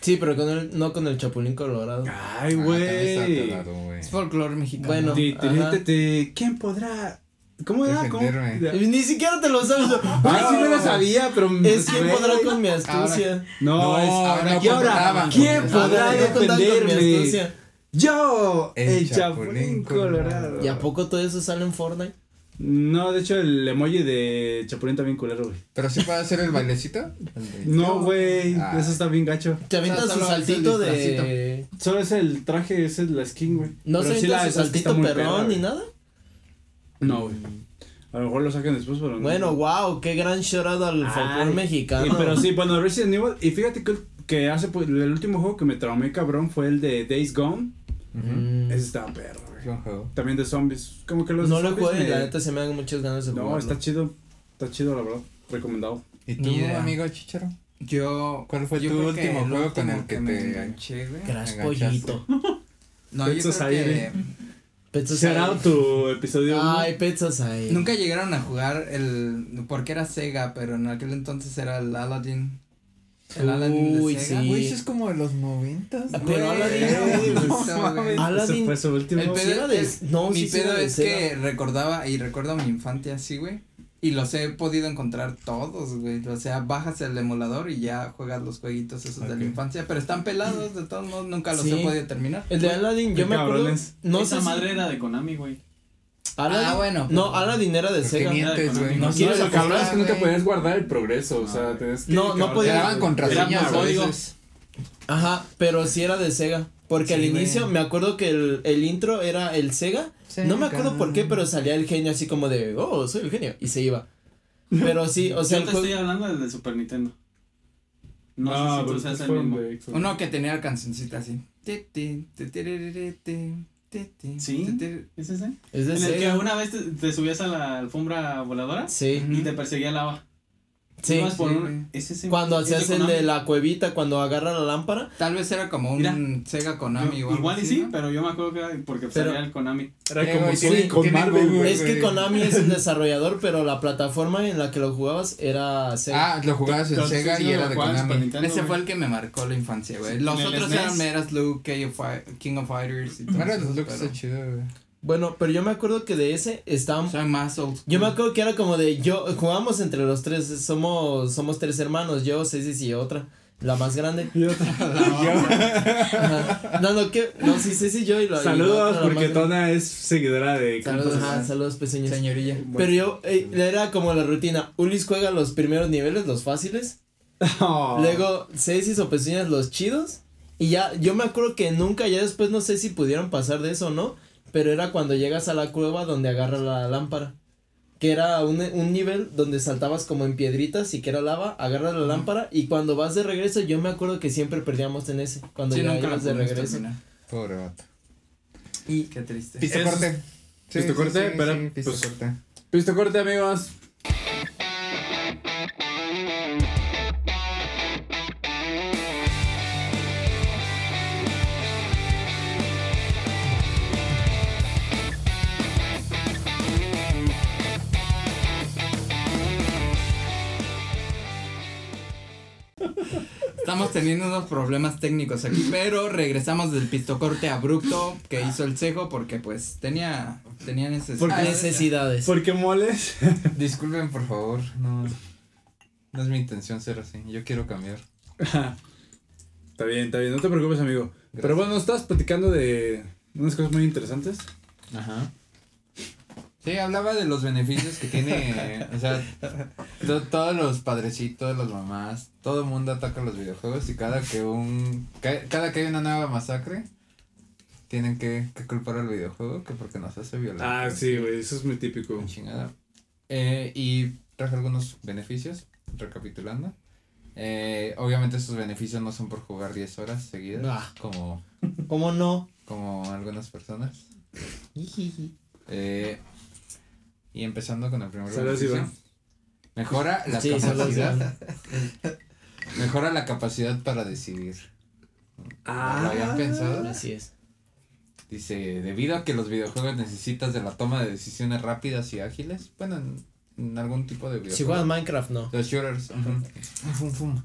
S4: Sí, pero con el, no con el Chapulín Colorado.
S2: Ay,
S1: Ah,
S2: güey.
S1: güey.
S3: Es folclore mexicano.
S4: Bueno.
S2: ¿Quién podrá? ¿Cómo era? ¿Cómo?
S1: Defenderme.
S4: Ni siquiera te lo sabes.
S2: Ah, sí me lo sabía, pero.
S4: Es quien
S2: güey.
S4: podrá con mi astucia.
S2: No,
S1: No,
S2: es.
S1: ahora
S2: y ahora,
S1: contaban
S2: ¿quién podrá
S4: yo contando con mi
S2: defenderme?
S4: astucia.
S2: Yo,
S1: El
S2: el,
S1: Chapulín
S2: Chapulín
S1: Colorado.
S2: Colorado.
S4: ¿Y a poco todo eso sale en Fortnite?
S2: No, de hecho, el emoji de Chapulín también culero, güey.
S1: ¿Pero sí puede hacer el bailecito?
S2: No, güey,
S1: Ah.
S2: eso está bien gacho.
S4: Te avientas
S3: O sea,
S4: su
S3: solo es el
S4: saltito de.
S2: Solo es el traje, ese es la skin, güey.
S4: No
S2: Pero
S4: se
S2: sí
S4: avienta
S2: la-
S4: su
S2: esa está
S4: saltito perrón
S2: perra,
S4: ni nada.
S2: No, güey. A lo mejor lo sacan después, pero no.
S4: Bueno, wow, qué gran shoutout al folclore mexicano.
S2: y- pero sí, bueno, Resident Evil. Y fíjate que, que hace, pues, el último juego que me traumé cabrón fue el de Days Gone.
S4: Mm,
S2: Ese estaba perro, güey.
S1: Juego.
S2: También de zombies. Como que los
S4: no lo
S2: zombies
S4: juegué,
S2: me-
S4: la neta se me dan muchas ganas de
S2: No,
S4: jugarlo.
S2: está chido. Está chido, la verdad. Recomendado.
S1: ¿Y tú, amigo Chicharo?
S3: Yo.
S1: ¿Cuál fue
S3: yo
S1: tu
S3: creo que
S1: último juego con el que
S3: me
S1: te-
S3: enganché, güey?
S4: Crash. Pollito.
S3: No, yo
S2: Pet
S3: creo que
S4: Pets
S2: Será
S4: Society.
S2: tu episodio.
S4: Ay, Pets Society.
S3: nunca llegaron a jugar el. Porque era Sega, pero en aquel entonces era el Aladdin. El Aladdin
S4: Uy,
S3: de Sega.
S4: sí.
S1: Güey, eso es como de los noventas.
S4: Ah,
S1: güey.
S4: pero Aladdin
S1: No
S3: güey.
S1: mames.
S4: Aladdin-
S2: Ese fue su último.
S3: El
S4: Sí
S3: pedo
S4: era de-
S3: es,
S4: no,
S3: mi
S4: sí,
S3: pedo es
S4: Sega.
S3: que recordaba y recuerdo mi infancia así, güey. Y los he podido encontrar todos, güey. O sea, bajas el emulador y ya juegas los jueguitos esos de la infancia. Pero están pelados, de todos modos, nunca los
S4: Sí.
S3: he podido terminar.
S4: El de Aladdin, yo me acuerdo. No
S5: Esa
S4: si-
S5: madre era de Konami, güey.
S4: Aladdin-
S3: Ah, bueno,
S4: No,
S3: pero-
S4: Aladdin era de
S1: ¿Por qué
S4: Sega.
S1: mientes, güey?
S5: No,
S2: No,
S4: ¿Quieres
S2: lo
S4: apostar,
S2: cabrón es que no te podías guardar el progreso, o sea,
S5: No,
S2: tenías que...
S4: No, no
S2: cabrón,
S1: Te
S4: podía-
S1: daban contraseñas a veces.
S4: Ajá, pero sí era de Sega. Porque al
S3: Sí,
S4: inicio
S3: güey.
S4: me acuerdo que el, el intro era el Sega. No me acuerdo por qué, pero salía el genio así como de, oh, soy el genio. Y se iba. Pero sí, o sea,
S5: Yo te estoy hablando del de Super Nintendo. No,
S2: No,
S5: sé si
S2: pero
S5: tú seas
S2: estos
S5: el mismo.
S3: Uno que tenía la cancioncita así.
S5: ¿Sí? ¿Es ese?
S4: es de
S5: En el que una vez te, te subías a la alfombra voladora
S4: Sí,
S5: y te perseguía lava.
S4: Sí.
S5: Por
S3: sí,
S5: un-. ¿Es ese?
S4: Cuando
S5: ¿Es de
S4: hacías el
S5: Konami?
S4: de la cuevita, cuando agarra la lámpara.
S3: Tal vez era como un
S5: Mira.
S3: Sega Konami o algo
S5: Igual y sí,
S3: ¿no?
S5: pero yo me acuerdo que era porque
S4: Pero-
S5: salía el Konami.
S2: Era
S1: Eh,
S2: como
S1: tiene-
S2: con Marvel.
S4: Es que Konami es el desarrollador, pero la plataforma en la que lo jugabas era Sega.
S1: Ah, lo jugabas en Sega y era de Konami.
S5: Nintendo,
S3: Ese
S5: güey.
S3: fue el que me marcó la infancia, güey. Los otros eran meras Luke, King of, Fi- King of Fighters y todo
S1: looks
S3: pero
S1: está chido, güey.
S4: Bueno, pero yo me acuerdo que de ese
S3: más old school.
S4: Yo me acuerdo que era como de yo jugamos entre los tres, somos somos tres hermanos, yo, Ceci y otra, la más grande.
S2: Y otra-
S4: Ajá. No, no, que no, sí, Ceci y yo y la y la
S2: Saludos,
S4: otra, la
S2: porque. Tona es seguidora de
S4: Saludos, ajá, saludos pequeños.
S3: Señorilla.
S4: Pero yo eh, era como la rutina, Ulis juega los primeros niveles, los fáciles,
S2: Oh.
S4: luego Ceci o Pezuñas los chidos y ya yo me acuerdo que nunca ya después no sé si pudieron pasar de eso o no, pero era cuando llegas a la cueva donde agarra la lámpara. Que era un, un nivel donde saltabas como en piedritas y que era lava, agarras la lámpara y cuando vas de regreso, yo me acuerdo que siempre perdíamos en ese, cuando
S3: Sí, nunca
S4: de regreso.
S3: terminar.
S1: Pobre vato.
S4: Y
S3: Qué triste.
S1: Pisto corte.
S2: ¿Pisto corte? Pero,
S1: pisto
S2: pues-
S1: corte.
S2: Pisto corte, amigos.
S3: Estamos teniendo unos problemas técnicos aquí, pero regresamos del pistocorte abrupto que hizo el cejo porque pues tenía tenía necesidad.
S2: Porque-
S4: necesidades.
S2: ¿Por qué moles?
S1: Disculpen, por favor. No, no es mi intención ser así. Yo quiero cambiar.
S2: Está bien, está bien, no te preocupes, amigo. Pero bueno, estabas platicando de unas cosas muy interesantes.
S1: Ajá. Sí, hablaba de los beneficios que tiene, o sea, to- todos los padrecitos, las mamás, todo el mundo ataca los videojuegos y cada que un, ca- cada que hay una nueva masacre, tienen que, que culpar al videojuego que porque nos hace violentos.
S2: Ah, sí, güey, eso es muy típico.
S1: Chingada. Eh, y traje algunos beneficios, recapitulando. Eh, obviamente esos beneficios no son por jugar 10 horas seguidas,
S4: Ah.
S1: como,
S4: ¿Cómo no?
S1: como algunas personas. Eh, y empezando con el primer
S2: Saludos,
S1: beneficio.
S2: Iván.
S1: Mejora la
S4: Sí,
S1: capacidad. mejora la capacidad para decidir.
S2: Ah.
S1: ¿Lo habían pensado?
S4: Así es.
S1: Dice, debido a que los videojuegos necesitas de la toma de decisiones rápidas y ágiles, bueno, en, en algún tipo de videojuego.
S4: Si juegas Minecraft, no.
S1: Los shooters. ujú. Fum, fum.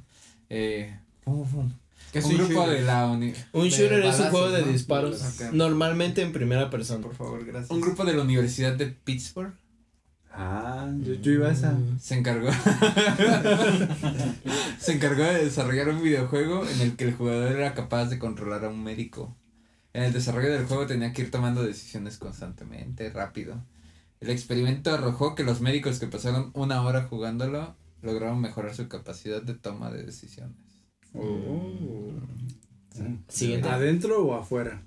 S1: Eh, fum, fum.
S3: ¿Qué es
S1: un
S3: un
S1: grupo
S3: shooter?
S1: de la uni-
S4: Un shooter es un juego de
S1: ¿no?
S4: disparos.
S3: Ok.
S4: Normalmente en primera persona.
S3: Por favor, gracias.
S1: Un grupo de la Universidad de Pittsburgh
S2: Ah, yo, yo iba a esa.
S1: se encargó se encargó de desarrollar un videojuego en el que el jugador era capaz de controlar a un médico. En el desarrollo del juego tenía que ir tomando decisiones constantemente, rápido. El experimento arrojó que los médicos que pasaron una hora jugándolo lograron mejorar su capacidad de toma de decisiones.
S2: Oh.
S4: Siguiente.
S2: ¿Adentro o afuera?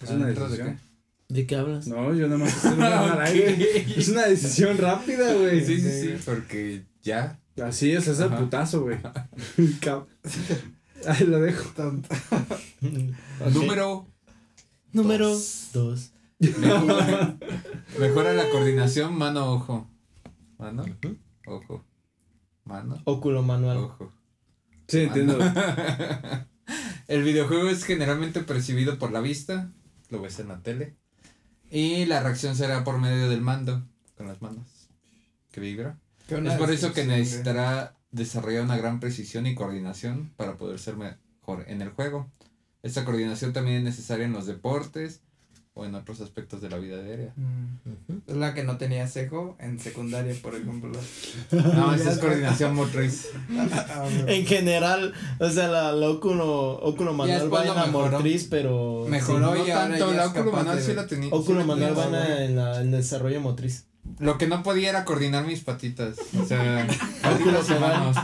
S2: Es una
S1: ¿Adentro de
S2: decisión.
S4: ¿De qué hablas?
S2: No, yo nada más estoy hablando al aire. Es una decisión rápida, güey.
S1: Sí, sí, sí, porque ya.
S2: Así es, es el putazo, güey. Ahí lo dejo.
S1: Número
S4: Número
S1: Dos.
S4: 2.
S1: Mejora, mejora la coordinación mano-ojo. Mano, ojo. Mano,
S4: Óculo manual.
S1: ojo.
S2: Sí, entiendo.
S1: El videojuego es generalmente percibido por la vista, lo ves en la tele. Y la reacción será por medio del mando, con las manos, que vibra. Es por eso que necesitará desarrollar una gran precisión y coordinación para poder ser mejor en el juego. Esta coordinación también es necesaria en los deportes, o en otros aspectos de la vida diaria.
S3: Mm. Es la que no tenía cejo en secundaria, por ejemplo.
S1: No, esa es coordinación motriz.
S4: En general, o sea, la, la óculo, óculo manual
S3: después
S4: va
S3: lo
S4: en la
S3: mejoró.
S4: motriz, pero.
S3: Mejoró
S1: no
S3: y ahora
S1: tanto,
S3: ya
S1: la
S3: capaz
S1: manual
S3: de-
S1: sí la tenía.
S4: Óculo
S1: sí
S4: manual en, la, en el desarrollo motriz.
S1: Lo que no podía era coordinar mis patitas. O sea, patitas y manos.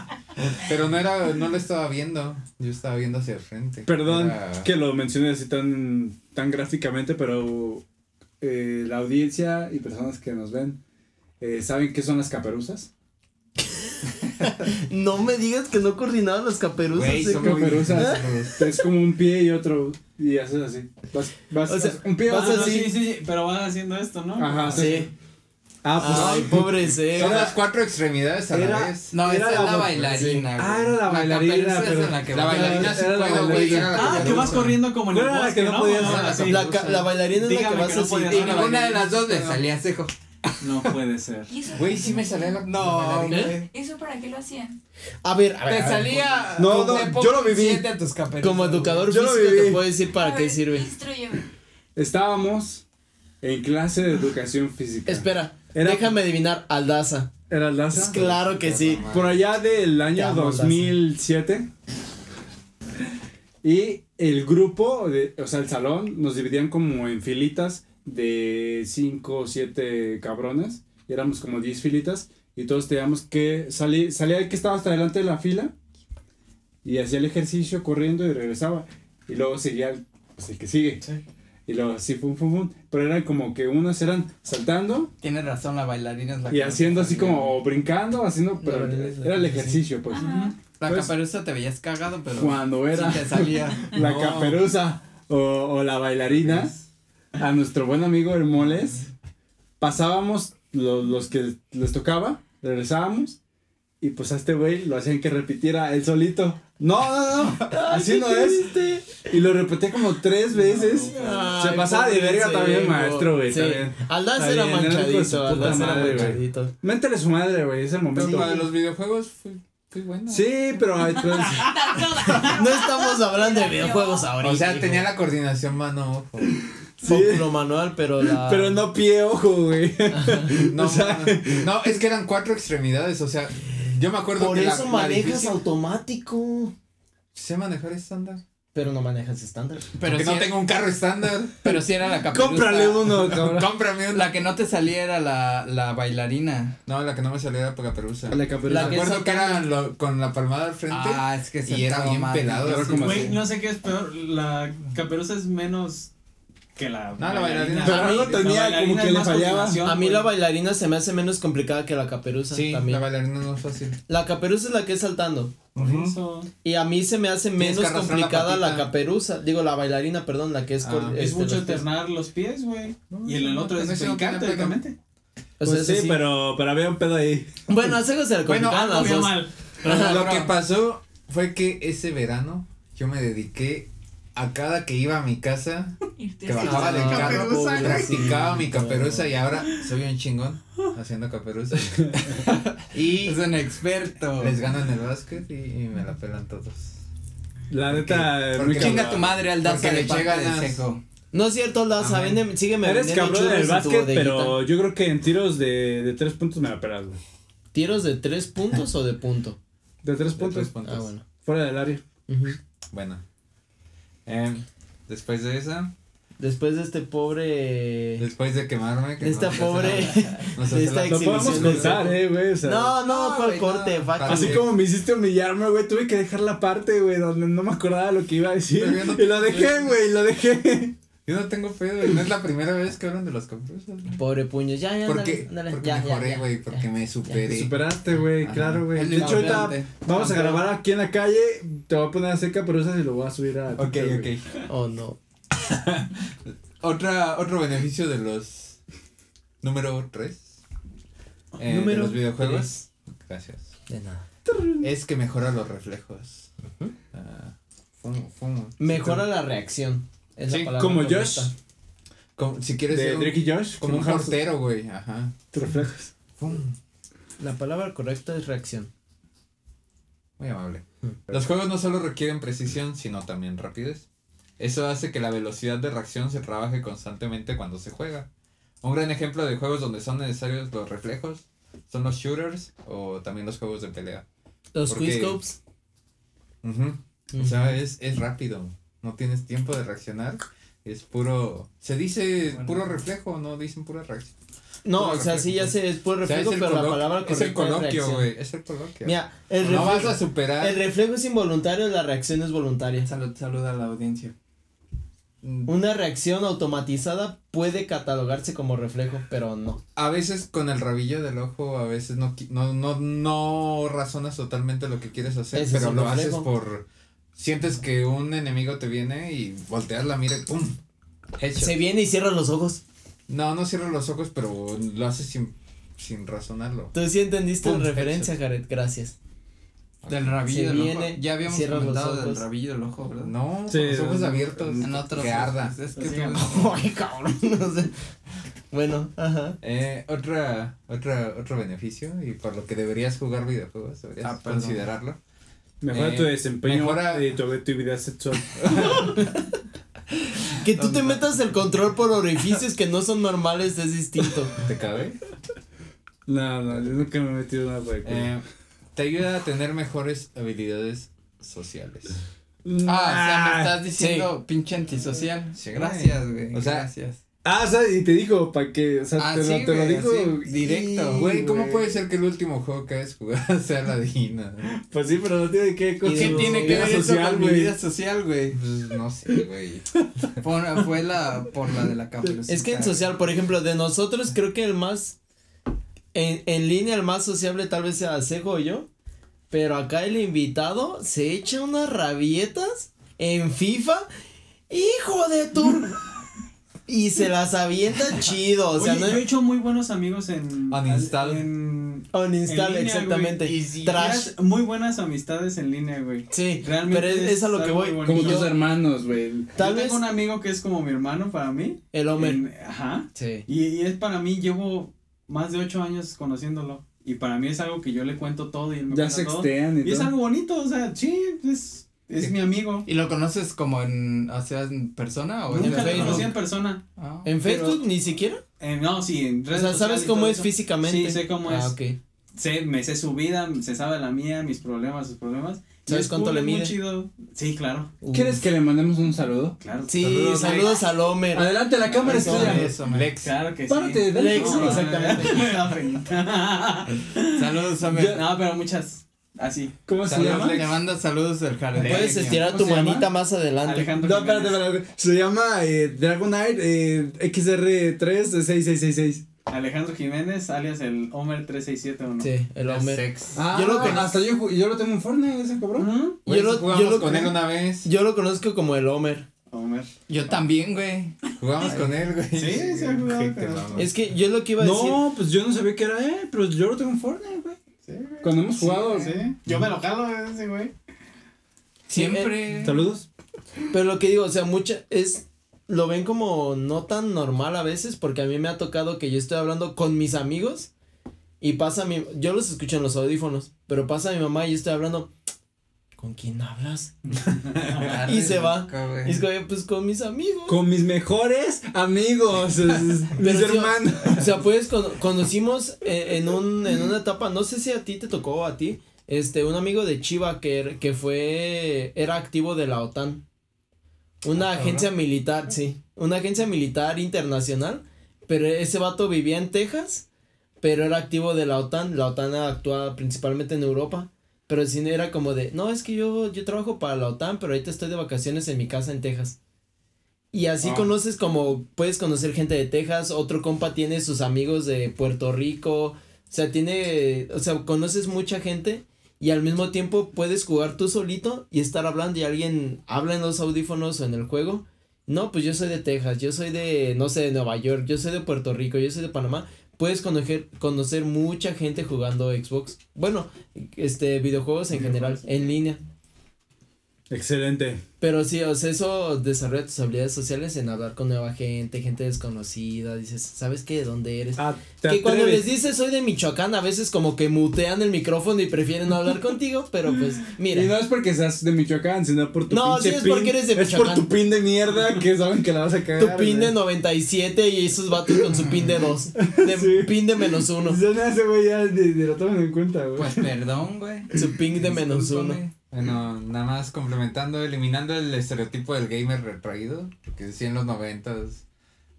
S1: Pero no era, no lo estaba viendo. Yo estaba viendo hacia el frente.
S2: Perdón
S1: Era-
S2: que lo mencione así tan, tan gráficamente, pero eh, la audiencia y personas que nos ven eh, saben qué son las caperuzas.
S4: No me digas que no coordinaban las caperuzas. Eh.
S1: son
S2: caperuzas. Es como un pie y otro y haces así. Vas, vas,
S4: O sea,
S2: vas- un pie
S4: vas
S2: vas
S5: no,
S4: así.
S5: sí, sí, pero van haciendo esto, ¿no?
S2: Ajá, sí.
S4: Sí.
S2: Ah, pues
S4: Ay, pobre C.
S1: Son las cuatro extremidades a la
S2: Era-
S1: vez.
S3: No,
S2: Era
S3: esa es
S2: la
S3: la bailarina.
S2: Ah,
S3: güey.
S2: era la bailarina,
S3: es
S2: pero-
S3: en la que
S1: La
S3: baila.
S1: bailarina sí
S2: Era la
S1: puedo, güey. la
S5: Ah, que vas corriendo como en el
S2: Era la
S5: bosque,
S2: que no
S5: ¿no?
S2: podías-
S5: Ah,
S1: la
S5: sí.
S4: La, la bailarina es la que vas así.
S3: Y
S5: la
S3: ninguna de las dos le salía cejo.
S5: No puede ser.
S6: ¿Y eso,
S1: Güey, sí me salía la
S3: No, güey.
S6: ¿Eso para qué lo hacían?
S4: A ver, a ver.
S3: Te salía.
S2: No,
S3: como
S2: no, yo lo viví.
S4: Como educador
S2: Yo lo
S4: físico
S2: viví.
S4: te puedo decir para qué sirve.
S2: Estábamos en clase de educación física.
S4: Espera,
S2: Era-
S4: déjame adivinar, Aldaza.
S2: ¿Era Aldaza?
S4: Claro que sí.
S2: Por allá del año
S4: amo, Aldaza.
S2: 2007. Y el grupo, de, o sea, el salón, nos dividían como en filitas de 5 o 7 cabrones. Y éramos como 10 filitas. Y todos teníamos que salir, salía el que estaba hasta delante de la fila. Y hacía el ejercicio corriendo y regresaba. Y luego seguía el, pues, el que sigue. Y luego así, fum, fum, fum. Pero eran como que unos eran saltando
S3: Tienes razón, la bailarina es la
S2: y
S3: que
S2: haciendo así como o brincando, haciendo, pero era el
S4: que sí.
S2: ejercicio, pues.
S6: Ajá.
S3: La
S2: Pues,
S3: caperuza te veías cagado, pero.
S2: Cuando era
S3: Sí te salía.
S2: la
S1: No.
S2: caperuza o, o la bailarina, a nuestro buen amigo Hermoles, pasábamos los, los que les tocaba, regresábamos, y pues a este güey lo hacían que repitiera él solito. No, no, no, así no es. Y lo repetía como tres veces.
S4: Ay,
S2: Se pasaba de verga también, maestro, güey.
S4: Sí.
S2: Está
S4: era manchadito,
S2: puta
S4: Aldaza era
S2: madre, güey.
S4: manchadito.
S2: Méntele su madre, güey, es el
S1: Pero
S2: momento.
S1: los videojuegos fui, fui bueno.
S2: Sí, pero pues,
S4: No estamos hablando de videojuegos ahorita.
S1: O sea,
S4: hijo.
S1: tenía la coordinación mano-ojo.
S2: Sí.
S4: Óculo manual, pero la.
S2: pero no pie ojo, güey.
S1: No,
S2: O sea-
S1: no, es que eran cuatro extremidades. O sea, yo me acuerdo
S4: Por
S1: que
S4: eso
S1: la
S4: manejas
S1: difícil-
S4: automático.
S1: Sé manejar estándar.
S4: Pero no manejas estándar.
S3: Pero
S1: Porque
S3: sí,
S1: no tengo un carro estándar.
S3: pero sí era la caperuza.
S2: Cómprale uno, cabrón.
S1: Cómprame una.
S3: La que no te salía era la, la bailarina.
S1: No, la que no me salía era caperuza.
S2: La caperuza.
S4: La que-
S1: acuerdo que era lo- con la palmada al frente.
S3: Ah, es que se
S1: y era bien pelado.
S2: Era
S5: Güey, no sé qué es peor. La caperuza es menos que la.
S1: No, la bailarina.
S2: Pero
S4: A mí-
S2: algo
S5: La
S2: tenía
S5: bailarina
S2: como que le fallaba.
S4: A mí la bailarina se me hace menos complicada que la caperuza
S1: Sí,
S4: también.
S1: la bailarina no es fácil.
S4: La caperuza es la que es saltando.
S5: Por eso.
S4: Y a mí se me hace
S1: Tienes
S4: menos
S1: que la
S4: complicada la,
S1: patita.
S4: caperuza. Digo, la bailarina, perdón, la que es.
S1: Ah,
S4: cor-
S5: Es
S4: este,
S5: mucho alternar los pies, güey.
S1: No,
S5: Y el
S1: no,
S5: otro
S1: con
S5: es
S1: no
S5: brincar teóricamente.
S4: O sea,
S2: Pues
S4: ese
S2: sí, pero, pero había un pedo ahí.
S4: Bueno, a Sego se le
S1: Bueno,
S4: las dos.
S5: mal.
S1: Lo que pasó fue que ese verano yo me dediqué a cada que iba a mi casa, que bajaba del carro, practicaba mi caperuza y ahora soy un chingón haciendo caperuza. y
S3: Es un experto.
S1: les gano en el básquet y, y me la pelan todos.
S2: La neta,
S1: porque chinga
S3: tu madre al darse
S1: le
S3: de seco.
S4: No es cierto,
S1: Amén.
S4: vende, sígueme
S2: Eres cabrón en el básquet, pero yo creo que en tiros de, de tres puntos me la pelas, güey.
S4: ¿Tiros de tres puntos o de punto?
S2: De tres
S1: De
S2: puntos.
S1: tres puntos.
S4: Ah, bueno.
S2: Fuera del área.
S1: Bueno. Em, después de esa,
S4: Después de este pobre...
S1: después de quemarme. que
S4: Esta
S1: no
S4: pobre-
S1: no
S4: de esta
S2: Lo podemos
S4: seco.
S2: eh, güey. O sea,
S4: No, no,
S3: No,
S4: ¿cuál
S3: güey,
S4: corte?
S3: no.
S1: Para-
S2: Así
S1: Sí.
S2: como me hiciste humillarme, güey, tuve que dejar la parte, güey, donde no me acordaba lo que iba a decir.
S1: No-
S2: Y lo dejé, güey, lo dejé.
S1: Yo no tengo pedo, y no es la primera vez que hablan de los caperusos. güey.
S4: Pobre puños. Ya, ya,
S1: Porque,
S4: ándale, ándale.
S1: porque
S4: ya,
S1: mejoré, güey,
S4: ya.
S1: porque me
S2: Te
S1: superé.
S2: superaste, güey, claro, güey.
S3: El
S2: De hecho, ahorita vamos a grabar aquí en la calle. Te voy a poner a hacer caperuzas y lo voy a subir a.
S1: Ok, ok.
S4: Oh, no.
S1: Otra, otro beneficio de los número 3 de
S4: Número
S1: los videojuegos. Gracias.
S4: De nada.
S1: Es que mejora los reflejos. Ah, fumo, fumo.
S4: Mejora
S1: Sí,
S4: la reacción. Es
S1: Sí,
S2: como
S4: correcta.
S2: Josh.
S1: como- si quieres
S2: De
S1: ser un-
S2: Drake y Josh.
S1: como un portero, güey. Ajá.
S2: Te reflejas.
S1: Fum.
S4: La palabra correcta es reacción.
S1: Muy amable.
S4: Mm.
S1: Los juegos no solo requieren precisión, sino también rapidez. Eso hace que la velocidad de reacción se trabaje constantemente cuando se juega. Un gran ejemplo de juegos donde son necesarios los reflejos son los shooters o también los juegos de pelea.
S4: Los
S1: Porque-
S4: quickscopes.
S1: Ujú. O sea, es, es rápido. No tienes tiempo de reaccionar. Es puro. Se dice
S3: Bueno.
S1: puro reflejo, no dicen pura reacción.
S4: No,
S1: Puro
S4: o sea, sí ya
S1: reflejo.
S4: sé, es por
S1: O sea,
S4: reflejo,
S1: es
S4: pero la palabra
S1: Es
S4: correcta
S1: el coloquio, güey. Es el coloquio.
S4: Mira, el
S1: no vas
S4: reflejo,
S1: a superar.
S4: el reflejo es involuntario, la reacción es voluntaria.
S3: Salud, salud a la audiencia.
S1: Mm,
S4: Una reacción automatizada puede catalogarse como reflejo, pero no.
S1: A veces con el rabillo del ojo, a veces no, no, no, no razonas totalmente lo que quieres hacer,
S4: Ese es
S1: pero lo haces
S4: reflejo.
S1: por. Sientes que un enemigo te viene y volteas la mira y ¡pum! Headshot.
S4: Se viene y cierra los ojos.
S1: No, no cierras los ojos, pero lo haces sin, sin razonarlo.
S4: Tú sí entendiste
S1: Pum,
S4: la referencia, Jared, gracias.
S3: Del rabillo
S4: Se
S3: del
S4: viene,
S3: ojo. Ya habíamos
S4: cierra
S3: comentado del rabillo del ojo, ¿verdad?
S1: No,
S2: Sí,
S1: con los ojos abiertos.
S3: En otros.
S1: Que arda.
S3: Es que
S4: Ay, cabrón, no sé. Bueno, ajá.
S1: Eh, otra, otra, otro beneficio, y por lo que deberías jugar videojuegos, deberías
S3: Ah, perdón.
S2: Mejora
S1: Eh,
S2: tu desempeño
S1: mejora-
S2: y tu actividad sexual.
S4: Que tú te metas el control por orificios que no son normales es distinto.
S1: ¿Te cabe?
S2: No, no, yo nunca me he metido nada por ahí.
S1: Eh, te ayuda a tener mejores habilidades sociales.
S3: Ah, o sea, me estás
S4: sí.
S3: diciendo pinche antisocial.
S1: Sí,
S3: Gracias, güey.
S1: O sea,
S3: gracias.
S2: Ah, o sea, y te dijo, para que, o sea,
S3: Ah,
S2: te,
S3: sí,
S2: lo, te lo
S3: güey,
S2: dijo.
S3: así, directo.
S1: Güey, ¿cómo puede ser que el último juego que hayas jugado sea Ladina?
S2: Pues sí, pero no tiene que con
S4: ¿Y
S3: ¿Qué
S4: su
S3: tiene que
S2: vida
S3: ver eso
S2: social,
S3: con mi
S2: güey.
S3: vida social, güey?
S1: Pues no sé, güey.
S3: Fue, fue la, por la de la caperucita.
S4: Es que en social, por ejemplo, de nosotros creo que el más en, en línea el más sociable tal vez sea Sego o yo, pero acá el invitado se echa unas rabietas en FIFA, hijo de tu y se las avienta chido, o sea,
S5: Oye,
S4: no
S5: yo he hecho muy buenos amigos en.
S1: Uninstall.
S5: En.
S4: uninstall
S5: en línea,
S4: exactamente.
S5: güey. Y si
S4: Trash.
S5: muy buenas amistades en línea, güey.
S4: Sí,
S5: Realmente
S4: pero es, es a lo que voy.
S2: Como tus hermanos, güey.
S4: Tal
S5: Yo
S4: vez
S5: tengo un amigo que es como mi hermano para mí.
S4: el Homer.
S5: En- ajá.
S4: Sí.
S5: Y, y es para mí, llevo más de ocho años conociéndolo. Y para mí es algo que yo le cuento todo y él me
S2: Ya
S5: cuenta
S2: se
S5: todo.
S2: extean y,
S5: Y es algo bonito, o sea, sí, es, es mi amigo.
S3: ¿Y lo conoces como en, o sea, en persona o
S5: Nunca lo
S4: Facebook.
S5: conocí en persona.
S3: Ah.
S4: En
S5: Pero-
S4: Facebook ni siquiera.
S5: Eh, no, sí, en
S4: O
S5: redes
S4: sea, ¿sabes cómo es
S5: eso.
S4: físicamente?
S5: Sí, sé cómo
S4: Ah,
S5: es.
S4: ok.
S5: Sé, me sé su vida, se sabe la mía, mis problemas, sus problemas.
S4: ¿Sabes
S5: es
S4: cuánto
S5: cool,
S4: le
S5: muy
S4: mide?
S5: chido. Sí, claro,
S2: ¿Quieres que le mandemos un saludo?
S5: claro.
S4: Sí,
S1: Saludos,
S4: saludos, al Homer.
S2: Adelante, la cámara es tuya.
S1: Lex.
S5: Claro que
S2: Párate,
S5: sí.
S2: dale.
S4: Lex,
S5: No,
S4: exactamente.
S3: Saludos, Samuel.
S5: no, pero muchas. Así.
S2: ¿Cómo se
S1: Saludos,
S2: llama?
S3: Te manda saludos del Jared.
S4: Puedes estirar
S2: ¿Cómo
S4: tu
S2: llama?
S4: manita más adelante.
S5: Alejandro.
S2: No, espérate, espérate. Se llama eh, Dragonite eh, XR36666.
S5: Alejandro Jiménez, alias el Homer 3671.
S4: Sí, el Homer.
S3: Sex.
S2: Ah,
S4: Yo lo
S2: lo
S4: con-
S2: hasta yo, yo lo tengo en Fortnite, ese cabrón.
S1: Güey,
S4: Yo lo-
S1: jugamos
S4: yo lo
S1: con él una vez.
S4: Yo lo conozco como el Homer.
S5: Homer.
S3: Yo también, güey.
S1: Jugamos con él, güey.
S5: Sí, sí, ha jugado
S1: Qué te
S5: con él.
S4: Es que yo lo que iba a decir.
S2: No, pues yo no sabía que era él, pero yo lo tengo en Fortnite, güey.
S5: Sí, güey.
S2: Cuando hemos jugado.
S5: Sí. Yo me lo jalo ese güey.
S4: sí, eh,
S3: Siempre.
S2: Saludos.
S4: pero lo que digo, o sea, mucha es lo ven como no tan normal a veces porque a mí me ha tocado que yo estoy hablando con mis amigos y pasa mi yo los escucho en los audífonos, pero pasa mi mamá y yo estoy hablando ¿Con quién hablas? Y se va. Y es como, pues con mis amigos.
S2: Con mis mejores amigos. mis
S4: Pero
S2: hermanos.
S4: O sea, pues cono- conocimos eh, en, un, en una etapa, no sé si a ti te tocó o a ti, este, un amigo de Chiva que, er- que fue, era activo de la OTAN. Una
S3: Ah,
S4: agencia militar, sí, una agencia militar internacional, pero ese vato vivía en Texas, pero era activo de la OTAN, la OTAN actúa principalmente en Europa, pero sí era como de, no, es que yo, yo trabajo para la OTAN, pero ahorita estoy de vacaciones en mi casa en Texas. Y así
S2: Ah.
S4: conoces como, puedes conocer gente de Texas, otro compa tiene sus amigos de Puerto Rico, o sea, tiene, o sea, conoces mucha gente y al mismo tiempo puedes jugar tú solito y estar hablando y alguien habla en los audífonos o en el juego. No, pues yo soy de Texas, yo soy de, no sé, de Nueva York, yo soy de Puerto Rico, yo soy de Panamá. Puedes conocer, conocer mucha gente jugando Xbox. Bueno, este, videojuegos en general, en línea.
S2: Excelente.
S4: Pero sí, o sea, eso desarrolla tus habilidades sociales en hablar con nueva gente, gente desconocida, dices, ¿sabes qué? ¿De dónde eres?
S2: Ah, ¿te
S4: que cuando
S2: atreves?
S4: les dices soy de Michoacán, a veces como que mutean el micrófono y prefieren no hablar contigo, pero pues, mira.
S2: Y no es porque seas de Michoacán, sino por tu
S4: No,
S2: pinche
S4: sí es
S2: pin.
S4: porque eres de
S2: Es por
S4: Michoacán.
S2: tu pin de mierda que saben que la vas a cagar.
S4: Tu pin de
S2: güey.
S4: 97 y esos vatos con su pin de 2. De
S2: Sí.
S4: pin de menos 1.
S2: Ya no, ese güey ya ni, ni lo toman en cuenta, güey.
S3: Pues perdón, güey.
S4: Su ping de menos 1.
S1: Bueno, nada más complementando, eliminando el estereotipo del gamer retraído, porque sí en los noventas,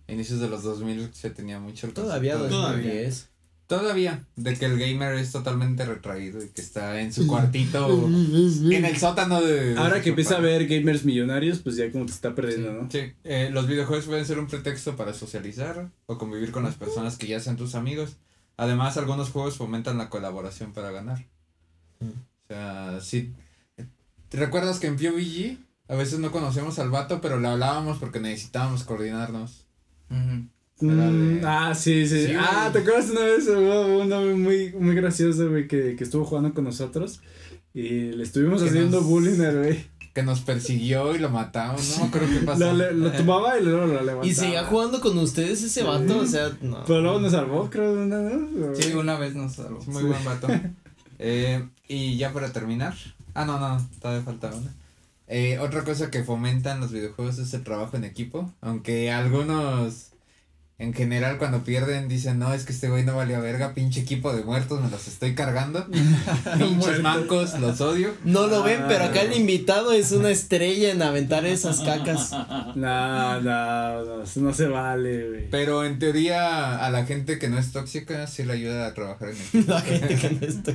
S1: inicios de los 2000 se tenía mucho el
S4: Todavía
S1: concepto de-
S5: Todavía.
S4: 2010.
S1: Todavía, de que el gamer es totalmente retraído y que está en su cuartito, en el sótano de...
S2: Ahora que empieza a ver gamers millonarios, pues ya como que se está perdiendo, ¿no?
S1: Sí, eh, los videojuegos pueden ser un pretexto para socializar o convivir con las personas que ya sean tus amigos. Además, algunos juegos fomentan la colaboración para ganar.
S4: Mm.
S1: O sea, sí. ¿Te recuerdas que en PUBG a veces no conocíamos al vato, pero le hablábamos porque necesitábamos coordinarnos?
S2: Mm,
S1: de-
S2: ah, sí, sí.
S1: Sí,
S2: ah. ¿te acuerdas una vez? Una muy, muy graciosa, güey, que, que estuvo jugando con nosotros. Y le estuvimos
S1: Que
S2: haciendo
S1: nos-
S2: bullying al güey.
S1: Que nos persiguió y lo matamos, no acuerdo qué pasó.
S2: Lo, tomaba y luego lo levantaba.
S4: Y seguía jugando con ustedes ese vato, o sea, no.
S2: Pero luego nos salvó, creo, una, ¿no?
S3: Sí, una vez nos salvó.
S1: Es muy buen vato. Eh, y ya para terminar. Ah, no, no, todavía falta una. Eh, otra cosa que fomentan los videojuegos es el trabajo en equipo. Aunque algunos, en general, cuando pierden, dicen: No, es que este güey no valió verga, pinche equipo de muertos, me los estoy cargando. Pinches mancos, los odio.
S4: No lo ven,
S2: Ah.
S4: pero acá el invitado es una estrella en aventar esas cacas.
S2: No, no, no, no se vale, güey.
S1: Pero en teoría, a la gente que no es tóxica, sí le ayuda a trabajar en equipo.
S4: La gente que no está.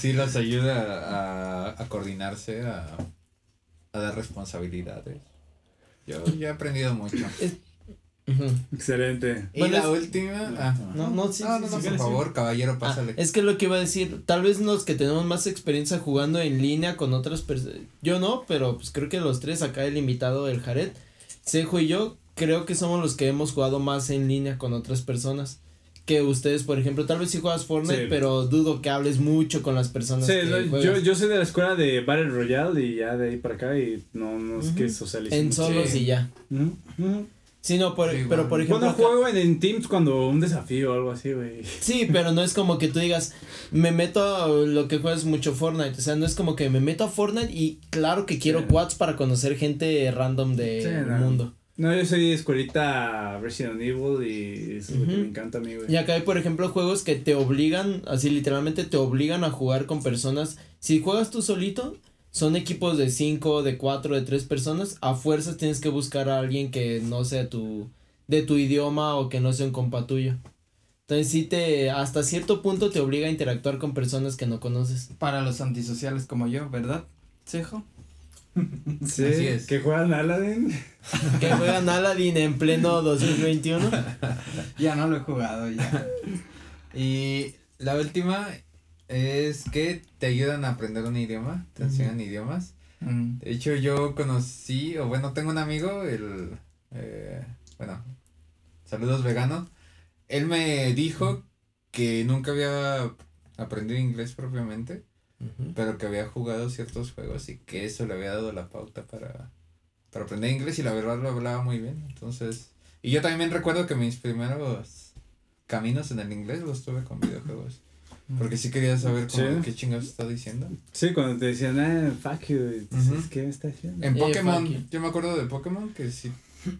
S1: Sí los ayuda a, a coordinarse, a, a dar responsabilidades. Yo ya he aprendido mucho.
S2: Excelente.
S1: Y
S4: Bueno,
S1: la
S4: es-
S1: última. ah,
S4: No, no, sí,
S1: no,
S4: sí,
S1: no,
S4: sí,
S1: no,
S4: sí,
S1: por
S4: sí.
S1: favor, caballero,
S4: Ah,
S1: pásale.
S4: es que lo que iba a decir, tal vez los que tenemos más experiencia jugando en línea con otras personas, yo no, pero pues creo que los tres, acá el invitado, el Jared, Sejo y yo, creo que somos los que hemos jugado más en línea con otras personas. Que ustedes, por ejemplo, tal vez sí juegas Fortnite,
S2: Sí.
S4: pero dudo que hables mucho con las personas
S2: Sí,
S4: que
S2: yo, yo soy de la escuela de Battle Royale y ya de ahí para acá y no, no es que socialicen.
S4: en solos
S1: Sí.
S4: y ya. Sí, no, por,
S1: Sí,
S4: pero por ejemplo.
S2: Bueno, juego en, en Teams cuando un desafío o algo así, güey.
S4: Sí, pero no es como que tú digas, me meto a lo que juegas mucho Fortnite. O sea, no es como que me meto a Fortnite y claro que quiero
S2: Sí.
S4: quads para conocer gente random del
S2: Sí, no.
S4: mundo.
S2: No, yo soy de escuelita Resident Evil y eso es lo que me encanta a mí, güey.
S4: Y acá hay, por ejemplo, juegos que te obligan, así literalmente te obligan a jugar con personas. Si juegas tú solito, son equipos de 5, de 4, de 3 personas. A fuerzas tienes que buscar a alguien que no sea tu, de tu idioma o que no sea un compa tuyo. Entonces sí te, hasta cierto punto te obliga a interactuar con personas que no conoces.
S3: Para los antisociales como yo, ¿verdad? Cejo.
S2: Sí,
S1: Así es.
S2: que juegan Aladdin.
S4: Que juegan Aladdin en pleno 2021.
S3: Ya no lo he jugado, ya.
S1: Y la última es que te ayudan a aprender un idioma, te enseñan idiomas.
S3: Mm.
S1: De hecho, yo conocí, o bueno, tengo un amigo, el, eh, bueno, saludos vegano. Él me dijo que nunca había aprendido inglés propiamente, pero que había jugado ciertos juegos y que eso le había dado la pauta para, para aprender inglés y la verdad lo hablaba muy bien. Entonces, y yo también recuerdo que mis primeros caminos en el inglés los tuve con videojuegos. Porque sí quería saber
S2: Sí.
S1: qué chingados está diciendo.
S2: Sí, cuando te decían, ah, fuck you. ¿qué me está diciendo?
S1: En
S4: Eh,
S1: Pokémon, yo me acuerdo de Pokémon que sí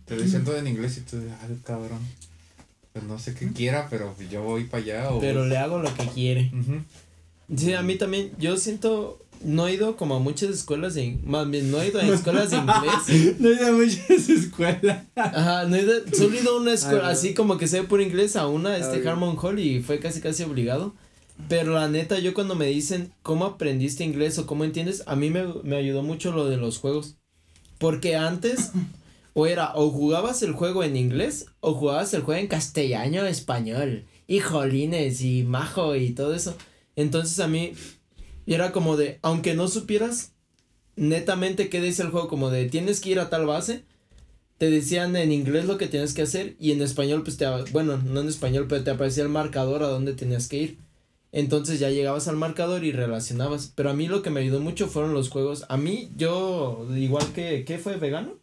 S1: te decían todo en inglés y tú, ay, cabrón. Pues no sé qué quiera, pero yo voy para allá o.
S4: Pero le hago lo que quiere.
S1: Ujú.
S4: Sí, a mí también. Yo siento. No he ido como a muchas escuelas de. Más bien, no he ido a escuelas de inglés.
S2: No he ido a esa escuela.
S4: Ajá, no he ido. Solo he ido a una escuela.
S2: Ah,
S4: así como que sé por inglés a una, este
S2: Ah,
S4: Harmon Hall, y fue casi casi obligado. Pero la neta, yo cuando me dicen cómo aprendiste inglés o cómo entiendes, a mí me, me ayudó mucho lo de los juegos. Porque antes, o era, o jugabas el juego en inglés, o jugabas el juego en castellano español. Y jolines, y majo, y todo eso. Entonces a mí, era como de, aunque no supieras netamente qué dice el juego, como de tienes que ir a tal base, te decían en inglés lo que tienes que hacer y en español, pues te, bueno, no en español, pero te aparecía el marcador a dónde tenías que ir. Entonces ya llegabas al marcador y relacionabas. Pero a mí lo que me ayudó mucho fueron los juegos. A mí, yo, igual que, ¿qué fue vegano?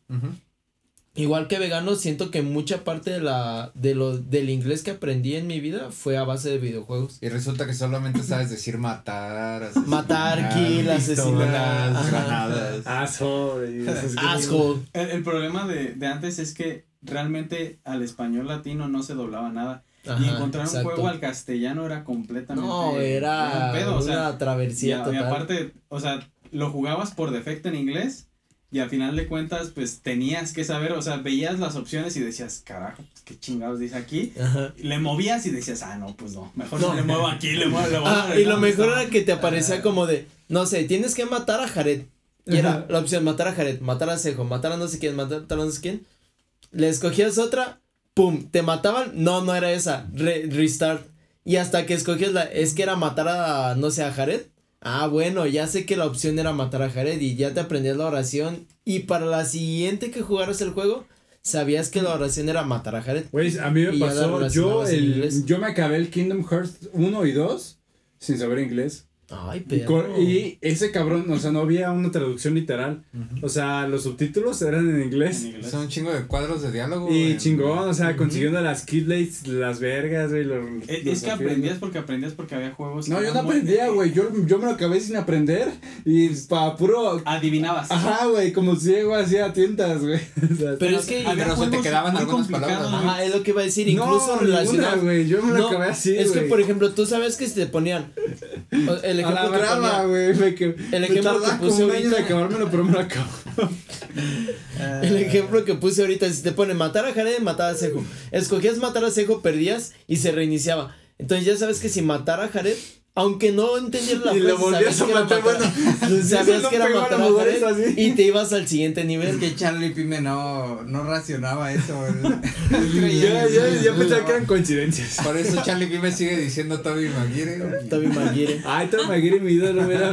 S4: Igual que vegano, siento que mucha parte de la, de lo, del inglés que aprendí en mi vida fue a base de videojuegos.
S1: Y resulta que solamente sabes decir matar, asesinar,
S4: Matar, kill, asesinar,
S1: granadas.
S2: Asshole.
S4: Asshole.
S5: El, el problema de, de antes es que realmente al español latino no se doblaba nada. Y
S4: Ajá,
S5: encontrar
S4: exacto.
S5: un juego al castellano era completamente.
S4: No, era
S5: un pedo, o sea,
S4: una
S5: y,
S4: travesía
S5: y
S4: total.
S5: aparte, o sea, lo jugabas por defecto en inglés y al final de cuentas, pues tenías que saber, o sea, veías las opciones y decías, carajo, pues, qué chingados dice aquí.
S4: Ajá.
S5: Y le movías y decías, ah, no, pues no, mejor
S4: No.
S5: no, le muevo aquí, le muevo, le muevo.
S4: Ah, y lo mejor era que te aparecía como de, no sé, tienes que matar a Jared. Y era
S2: Ajá.
S4: la opción, matar a Jared, matar a Sejo, matar a no sé quién, matar a no sé quién. Le escogías otra, pum, te mataban, no, no era esa, re- restart. Y hasta que escogías la, es que era matar a, no sé, a Jared. Ah, bueno, ya sé que la opción era matar a Jared y ya te aprendías la oración. Y para la siguiente que jugaras el juego, sabías que la oración era matar a Jared.
S2: Güey, a mí me pasó, yo, el, yo me acabé el Kingdom Hearts 1 y 2 sin saber inglés.
S4: Ay, pero.
S2: y ese cabrón, o sea, no había una traducción literal. O sea, los subtítulos eran en inglés.
S5: En inglés.
S1: Son un chingo de cuadros de diálogo.
S2: Y
S1: en-
S2: chingón, o sea, consiguiendo las Keyblades, las vergas, güey. los-
S5: Es,
S2: los
S5: es que aprendías porque aprendías porque había juegos.
S2: No, yo no aprendía, güey. Yo, yo me lo acabé sin aprender. Y para puro.
S5: Adivinabas.
S2: Ajá, güey, como ciego hacía tientas, güey. O sea,
S4: Pero es que.
S5: Había
S1: Pero se te
S5: juegos
S1: quedaban algunas palabras,
S5: güey.
S4: Ajá, es lo que iba a decir,
S2: no,
S4: incluso
S2: ninguna,
S4: relacionado.
S2: güey. Yo me lo
S4: No,
S2: acabé así,
S4: es que
S2: güey.
S4: por ejemplo, tú sabes que si te ponían el
S2: A
S4: ejemplo
S2: la
S4: que
S2: brava, güey.
S4: El ejemplo puse
S2: como
S4: ahorita.
S2: acabármelo, pero me lo acabo.
S4: el ejemplo que puse ahorita si te pone matar a Jared, matar a Sejo. Escogías matar a Sejo, perdías y se reiniciaba. Entonces ya sabes que si matar a Jared, aunque no entendieras la
S2: Y
S4: frase,
S2: lo volvías
S4: sabías
S2: a
S4: que era
S2: matar, bueno,
S4: sabías que era matar a Jared
S2: es así.
S4: y te ibas al siguiente nivel.
S3: que Charlie Pime no, no racionaba eso.
S2: Ya, ya, ya pensaba que eran coincidencias.
S1: Por eso Charlie Pime sigue diciendo Toby Maguire.
S4: Toby Maguire.
S2: Ay, Tom Maguire, mi ídolo, mira.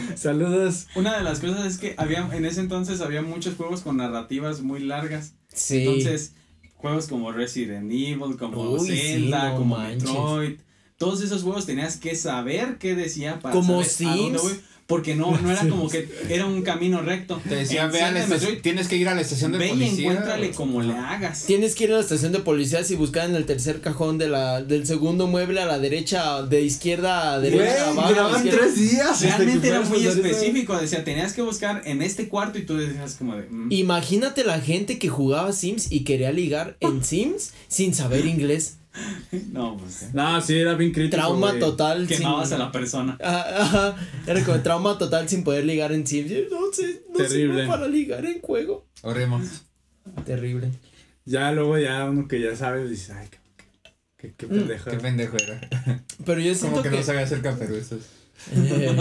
S2: Saludos.
S5: Una de las cosas es que había, en ese entonces había muchos juegos con narrativas muy largas.
S4: Sí.
S5: Entonces, juegos como Resident Evil, como
S4: Uy, sí,
S5: Zelda,
S4: no
S5: como
S4: manches.
S5: Todos esos juegos tenías que saber qué decía para
S4: Como
S5: saber a dónde
S4: Sims.
S5: voy, porque no, no era como que era un camino recto.
S1: Te decía, ve a la
S5: y
S1: estación- tienes que ir a la estación de
S5: Ve y
S1: policía.
S5: encuéntrale como le hagas.
S4: Tienes que ir a la estación de policías y buscar en el tercer cajón de la, del segundo mueble a la derecha, de izquierda a derecha, abajo. a
S2: graban
S4: izquierda.
S2: tres días.
S5: Realmente era muy específico, decía, tenías que buscar en este cuarto y tú decías como de... mm,
S4: Imagínate la gente que jugaba Sims y quería ligar en Sims sin saber inglés.
S5: no, pues...
S2: No, sí, era bien crítico.
S4: Trauma
S2: güey.
S4: total.
S5: Quemabas
S4: sin-
S5: a la persona.
S4: Ah, Ajá, era como trauma total sin poder ligar en Sims. No sé, no
S2: Terrible.
S4: sirve para ligar en juego.
S1: Oremos.
S4: Terrible.
S2: Ya luego ya uno que ya sabe dice, ay, qué, qué, qué
S4: Mm,
S2: pendejo.
S1: Qué pendejo era.
S4: Pero yo siento
S1: Como que,
S4: que.
S1: no sabía hacer caperuces.
S2: Pero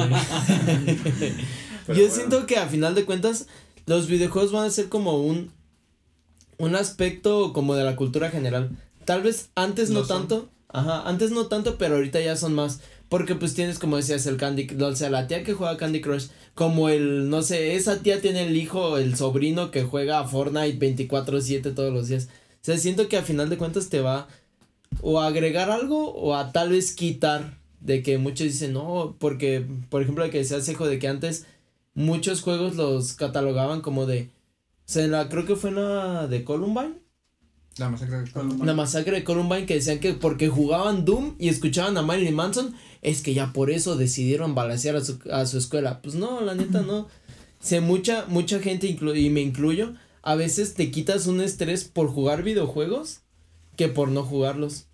S4: Yo
S2: bueno.
S4: siento que a final de cuentas los videojuegos van a ser como un un aspecto como de la cultura general. Tal vez antes no tanto, ajá, antes no tanto, pero ahorita ya son más, porque pues tienes como decías el Candy, o sea, la tía que juega Candy Crush, como el no sé, esa tía tiene el hijo, el sobrino que juega a Fortnite 24/7 todos los días. O sea, siento que a final de cuentas te va o a agregar algo o a tal vez quitar de que muchos dicen, "No, porque por ejemplo, el que decía Sejo de que antes muchos juegos los catalogaban como de o sea, la, creo que fue la de Columbine,
S1: La masacre de Columbine.
S4: la masacre de Columbine que decían que porque jugaban Doom y escuchaban a Marilyn Manson, es que ya por eso decidieron balancear a su, a su escuela. Pues no, la neta no. Sé mucha, mucha gente, inclu- y me incluyo, a veces te quitas un estrés por jugar videojuegos que por no jugarlos.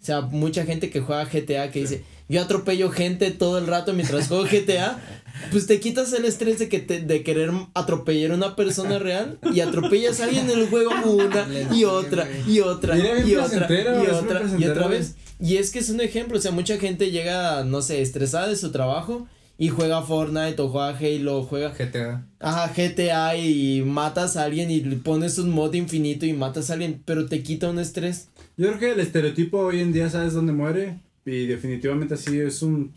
S4: O sea, mucha gente que juega GTA que dice, yo atropello gente todo el rato mientras juego GTA, pues te quitas el estrés de que te, de querer atropellar a una persona real y atropellas a alguien en el juego una y otra y otra y otra y otra y otra vez. Y es que es un ejemplo, o sea, mucha gente llega, no sé, estresada de su trabajo y juega Fortnite o juega Halo juega
S1: GTA.
S4: Ajá, GTA y matas a alguien y le pones un mod infinito y matas a alguien, pero te quita un estrés.
S2: Yo creo que el estereotipo hoy en día, ¿sabes dónde muere? Y definitivamente así es un,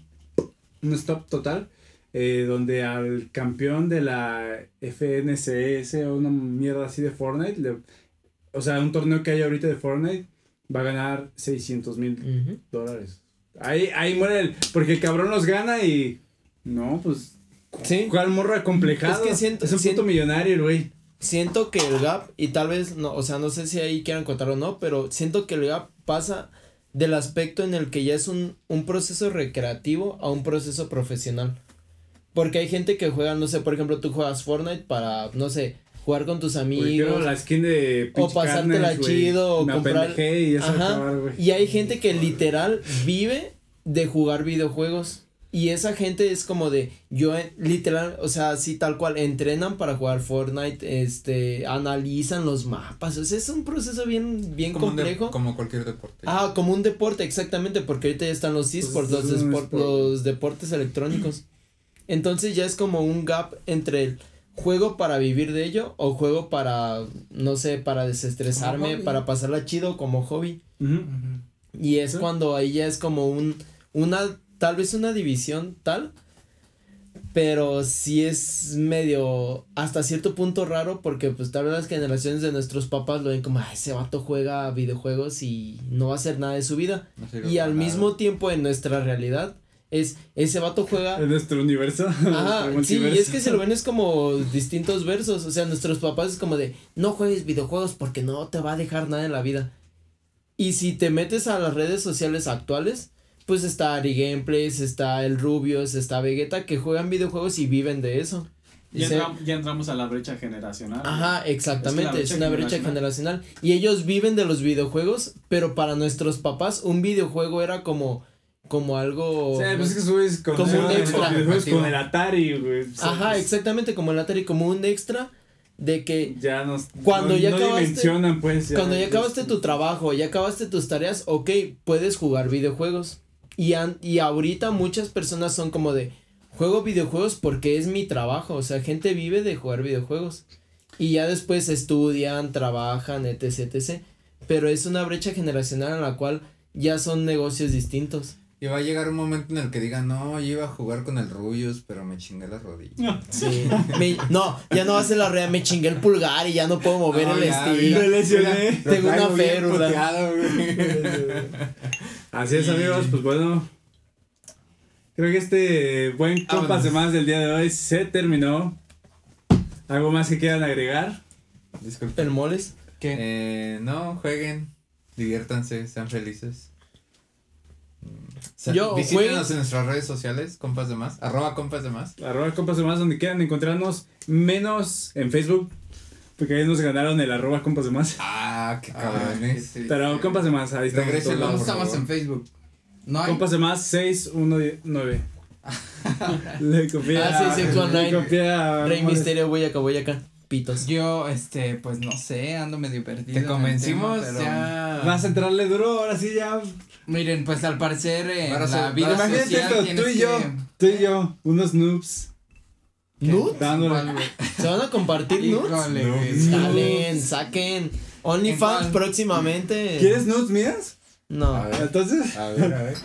S2: un stop total. eh, donde al campeón de la FNCS o una mierda así de Fortnite, le- o sea, un torneo que hay ahorita de Fortnite, va a ganar 600 mil dólares. Ahí, ahí muere el. Porque el cabrón los gana y. No, pues.
S4: Sí.
S2: ¿Cuál morro acomplejado?
S4: Es que siento-
S2: Es un
S4: siento-
S2: puto millonario, el güey.
S4: Siento que el gap, y tal vez, no, o sea, no sé si ahí quieran contarlo o no, pero siento que el gap pasa del aspecto en el que ya es un, un proceso recreativo a un proceso profesional. Porque hay gente que juega, no sé, por ejemplo, tú juegas Fortnite para, no sé, jugar con tus amigos.
S2: la skin de
S4: O pasártela chido, o
S2: Me
S4: comprar-
S2: y
S4: Ajá.
S2: acabar.
S4: Y hay gente que literal vive de jugar videojuegos. Y esa gente es como de, yo eh, literal, o sea, así tal cual, entrenan para jugar Fortnite, este, analizan los mapas, o sea, es un proceso bien, bien
S1: como, un de-
S4: complejo.
S1: como cualquier deporte.
S4: Ah, como un deporte, exactamente, porque ahorita ya están los
S2: Pues
S4: esports,
S2: es
S4: los,
S2: esport.
S4: deportes electrónicos. Entonces ya es como un gap entre el juego para vivir de ello o juego para, no sé, para desestresarme, para pasarla chido como hobby. Y es
S2: Sí.
S4: cuando ahí ya es como un, una, tal vez una división tal, pero sí es medio, hasta cierto punto raro, porque pues tal vez las generaciones de nuestros papás lo ven como, "Ay, ese vato juega videojuegos y no va a hacer nada de su vida.
S1: No
S4: Y al mismo tiempo en nuestra realidad es, ese vato juega...
S2: Es nuestro universo.
S4: Ajá,
S2: nuestro
S4: sí, y es que se lo ven es como distintos versos, o sea, nuestros papás es como de, no juegues videojuegos porque no te va a dejar nada en la vida. Y si te metes a las redes sociales actuales, pues está Ari Gameplays, está el Rubius, está Vegeta, que juegan videojuegos y viven de eso.
S5: Ya,
S4: Se-
S5: entra- ya entramos a la brecha generacional.
S4: Ajá, exactamente, es, una
S5: brecha
S4: generacional. Y ellos viven de los videojuegos, pero para nuestros papás un videojuego era como, como algo...
S2: Sí, pues es que subes con,
S4: Como un extra.
S2: videojuegos con el Atari, güey.
S4: Ajá,
S2: pues,
S4: exactamente, como el Atari, como un extra de que
S2: Ya nos.
S4: Cuando
S2: no,
S4: ya
S2: no
S4: acabaste-
S2: pues.
S4: Cuando ya acabaste tu trabajo, ya acabaste tus tareas, ok, puedes jugar videojuegos. Y, an- y ahorita muchas personas son como de, juego videojuegos porque es mi trabajo, o sea, gente vive de jugar videojuegos. Y ya después estudian, trabajan, etc, etc. Pero es una brecha generacional en la cual ya son negocios distintos.
S1: Y va a llegar un momento en el que digan, no, yo iba a jugar con el Rubius, pero me chingué la rodilla.
S4: Sí. Me- no, ya no hace la rea, me chingué el pulgar y ya no puedo mover
S1: No,
S4: el estilo.
S2: Me lesioné.
S1: Lo
S4: Tengo una férula.
S1: puteado.
S2: Así es,
S1: Y-
S2: amigos, pues bueno. Creo que este buen compas de más del día de hoy se terminó. ¿Algo más que quieran agregar?
S1: Disculpe.
S4: El moles.
S3: ¿Qué?
S1: Eh, no, jueguen, diviértanse, sean felices. Sa-
S4: Yo,
S1: Visítenos en nuestras redes sociales, compas de más, arroba compas de más.
S2: Arroba compas de más donde quieran encontrarnos, menos en Facebook. Porque ahí nos ganaron el arroba compas de más.
S1: Ah, qué
S3: Ah,
S1: cabrones.
S3: sí, sí.
S2: Pero compas de más, ahí estamos. en
S1: Regrésenlo,
S2: todos
S3: ¿Cómo
S2: lados.
S1: por
S3: estamos en Facebook? No hay.
S2: Compas de más 619. Le copié
S4: Ah,
S2: a-
S4: sí, sí, con Rey Misterio, voy acá, voy acá. Pitos.
S3: Yo, este, pues no sé, ando medio perdido.
S1: Te convencimos
S3: tema, pero-
S1: ya.
S2: Vas a entrarle duro, ahora sí ya.
S3: Miren, pues al parecer en
S1: Ahora
S3: la vida
S2: Imagínate
S3: social
S2: esto, tú y yo,
S3: que-
S2: tú y yo, unos noobs.
S4: ¿Nudes? ¿Se van a compartir nudes?
S3: Híjole,
S1: No.
S3: güey.
S4: Salen, saquen. OnlyFans próximamente.
S2: ¿Quieres nudes mías?
S4: No,
S1: A ver.
S2: Entonces,
S1: A ver, a ver.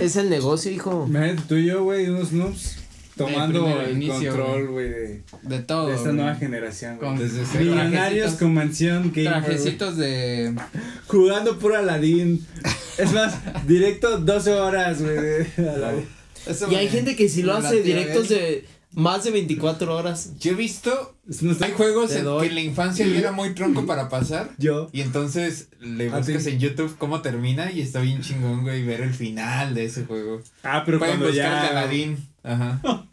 S4: es el negocio, hijo.
S2: imagínate tú y yo, güey, unos noobs. Tomando el
S3: inicio,
S2: control, güey, de,
S3: De todo.
S2: de esta nueva generación, güey.
S3: Con
S1: Desde cero.
S2: Millonarios con mansión güey.
S3: Trajecitos de.
S2: Jugando puro Aladín. Es más, directo 12 horas, güey.
S4: Y hay gente que si lo hace directos de más de 24 horas.
S1: Yo he visto, hay juegos en
S4: doy.
S1: que en la infancia yo era muy tronco para pasar.
S2: Yo.
S1: Y entonces le
S2: ¿A
S1: buscas en YouTube cómo termina y está bien chingón, güey, ver el final de ese juego.
S2: Ah, pero
S1: Pueden
S2: cuando
S1: buscar
S2: ya.
S1: Aladdin. Ajá.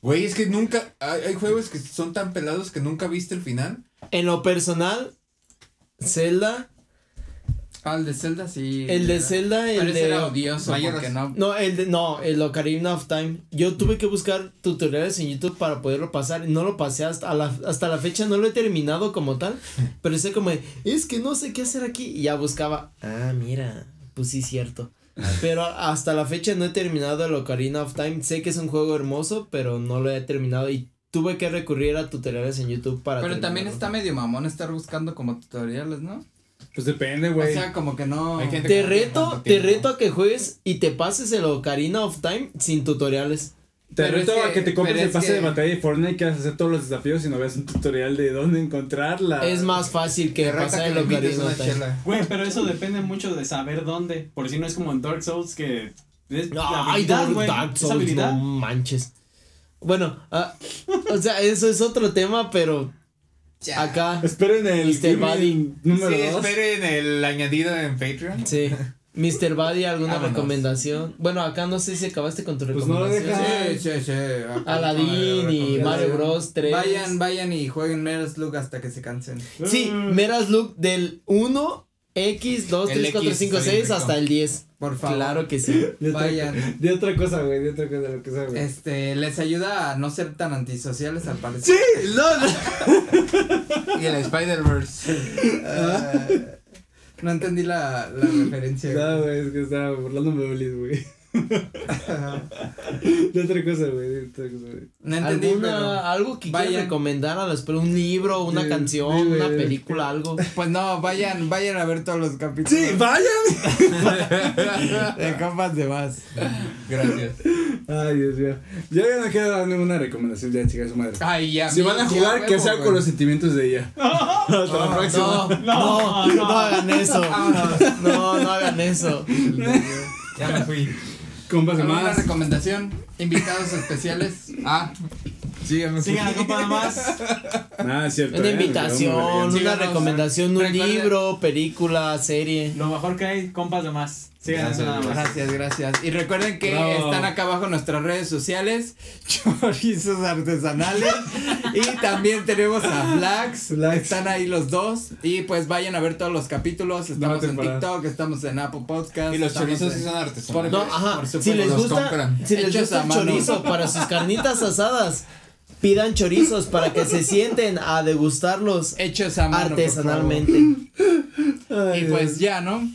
S1: Güey, es que nunca. Hay, hay juegos que son tan pelados que nunca viste el final.
S4: En lo personal, Zelda,
S3: Ah, el de Zelda sí.
S4: el de. Zelda, el de
S3: era odioso porque no.
S4: No, el de, no, el Ocarina of Time. Yo tuve que buscar tutoriales en YouTube para poderlo pasar. y No lo pasé hasta la, hasta la fecha, no lo he terminado como tal. Pero sé como, de, es que no sé qué hacer aquí. Y ya buscaba, ah, mira, pues sí, cierto. Pero hasta la fecha no he terminado el Ocarina of Time. Sé que es un juego hermoso, pero no lo he terminado. Y tuve que recurrir a tutoriales en YouTube para
S3: Pero también está medio mamón estar buscando como tutoriales, ¿no?
S2: Pues depende,
S3: O
S2: güey.
S3: sea, como que no.
S4: Te reto, te reto a que juegues y te pases el Ocarina of Time sin tutoriales.
S2: Te
S3: Pero
S2: reto
S3: es
S2: a que te compres el pase
S3: que-
S2: de batalla de Fortnite y quieras hacer todos los desafíos y no veas un tutorial de dónde encontrarla.
S4: Es más fácil que pasar
S1: que
S4: el Ocarina.
S5: Güey, pero eso depende mucho de saber dónde. Por si no es como en Dark Souls que. Es
S4: Ay,
S5: habilidad,
S4: Dark, Dark Souls,
S5: habilidad.
S4: no manches. Bueno, ah, o sea, eso es otro tema, pero
S3: Ya.
S4: acá,
S2: Esperen el
S4: Buddy.
S2: número
S1: Sí,
S2: 2.
S1: esperen el añadido en Patreon.
S4: sí. Mr. Buddy, ¿alguna
S1: Vámonos.
S4: recomendación? Bueno, acá no sé si acabaste con tu
S2: Pues no lo
S4: recomendación.
S2: dejas.
S3: Sí, sí, sí.
S4: Aladdin y Mario Bros 3.
S3: Vayan, vayan y jueguen Metal Slug hasta que se cansen.
S4: Sí, Meras Look del 1, X, 2,
S1: El
S4: 3, 4,
S1: X,
S4: 5,
S1: soy
S4: 6
S1: rico.
S4: hasta el 10.
S3: Por favor.
S4: Claro que sí.
S2: De otra-
S3: Vayan.
S2: De otra cosa, güey, de otra cosa, lo que sea, güey.
S3: Este, les ayuda a no ser tan antisociales al parecer.
S2: Sí, no, no.
S1: Y el Spider-Verse.
S3: Ah, no entendí la, la referencia.
S2: No, güey, es que estaba burlándome de Ulis, güey. De otra cosa, güey.
S3: No entendí,
S4: ¿Alguna,
S3: pero.
S4: algo que quieras
S3: vayan.
S4: recomendar a los pero un libro, una canción, una película, algo.
S3: Pues no, vayan, vayan a ver todos los capítulos.
S2: Sí, vayan.
S3: De compas de más.
S1: Gracias.
S2: Ay, Dios mío. Yo ya no quiero dar ninguna recomendación, ya, chica, su madre.
S3: Ay, ya.
S2: Si van a jugar, que sea
S3: güey.
S2: con los sentimientos de ella. Hasta la próxima.
S4: No, no, no, hagan eso. No, no hagan eso.
S1: Ya me fui.
S2: Compas de
S3: ¿Alguna
S2: más.
S3: recomendación? Invitados especiales.
S1: Ah, sí, ya me fui.
S5: Sigan a compa de más.
S2: Nada, es cierto.
S4: Una
S2: eh,
S4: invitación, una
S3: Síganos.
S4: recomendación, un
S3: Recuerden-
S4: libro, película, serie.
S5: Lo mejor que hay, compas de más. Sigan eso nada más.
S3: Gracias, gracias. Y recuerden que
S2: Bravo.
S3: están acá abajo nuestras redes sociales, chorizos artesanales. y también tenemos a Flax.
S2: Flax.
S3: Están ahí los dos. Y pues vayan a ver todos los capítulos. Estamos en
S2: temporada.
S3: TikTok, estamos en Apple Podcast.
S1: Y los chorizos
S3: en-
S1: sí son artesanales.
S4: No,
S3: Por
S4: ajá.
S3: supuesto,
S4: Si les gusta,
S1: compran.
S4: si les
S3: Hechos
S4: gusta
S3: a
S4: el chorizo para sus carnitas asadas, pidan chorizos para que se sienten a degustarlos
S3: Hechos a mano.
S4: artesanalmente.
S3: Y pues ya, ¿no?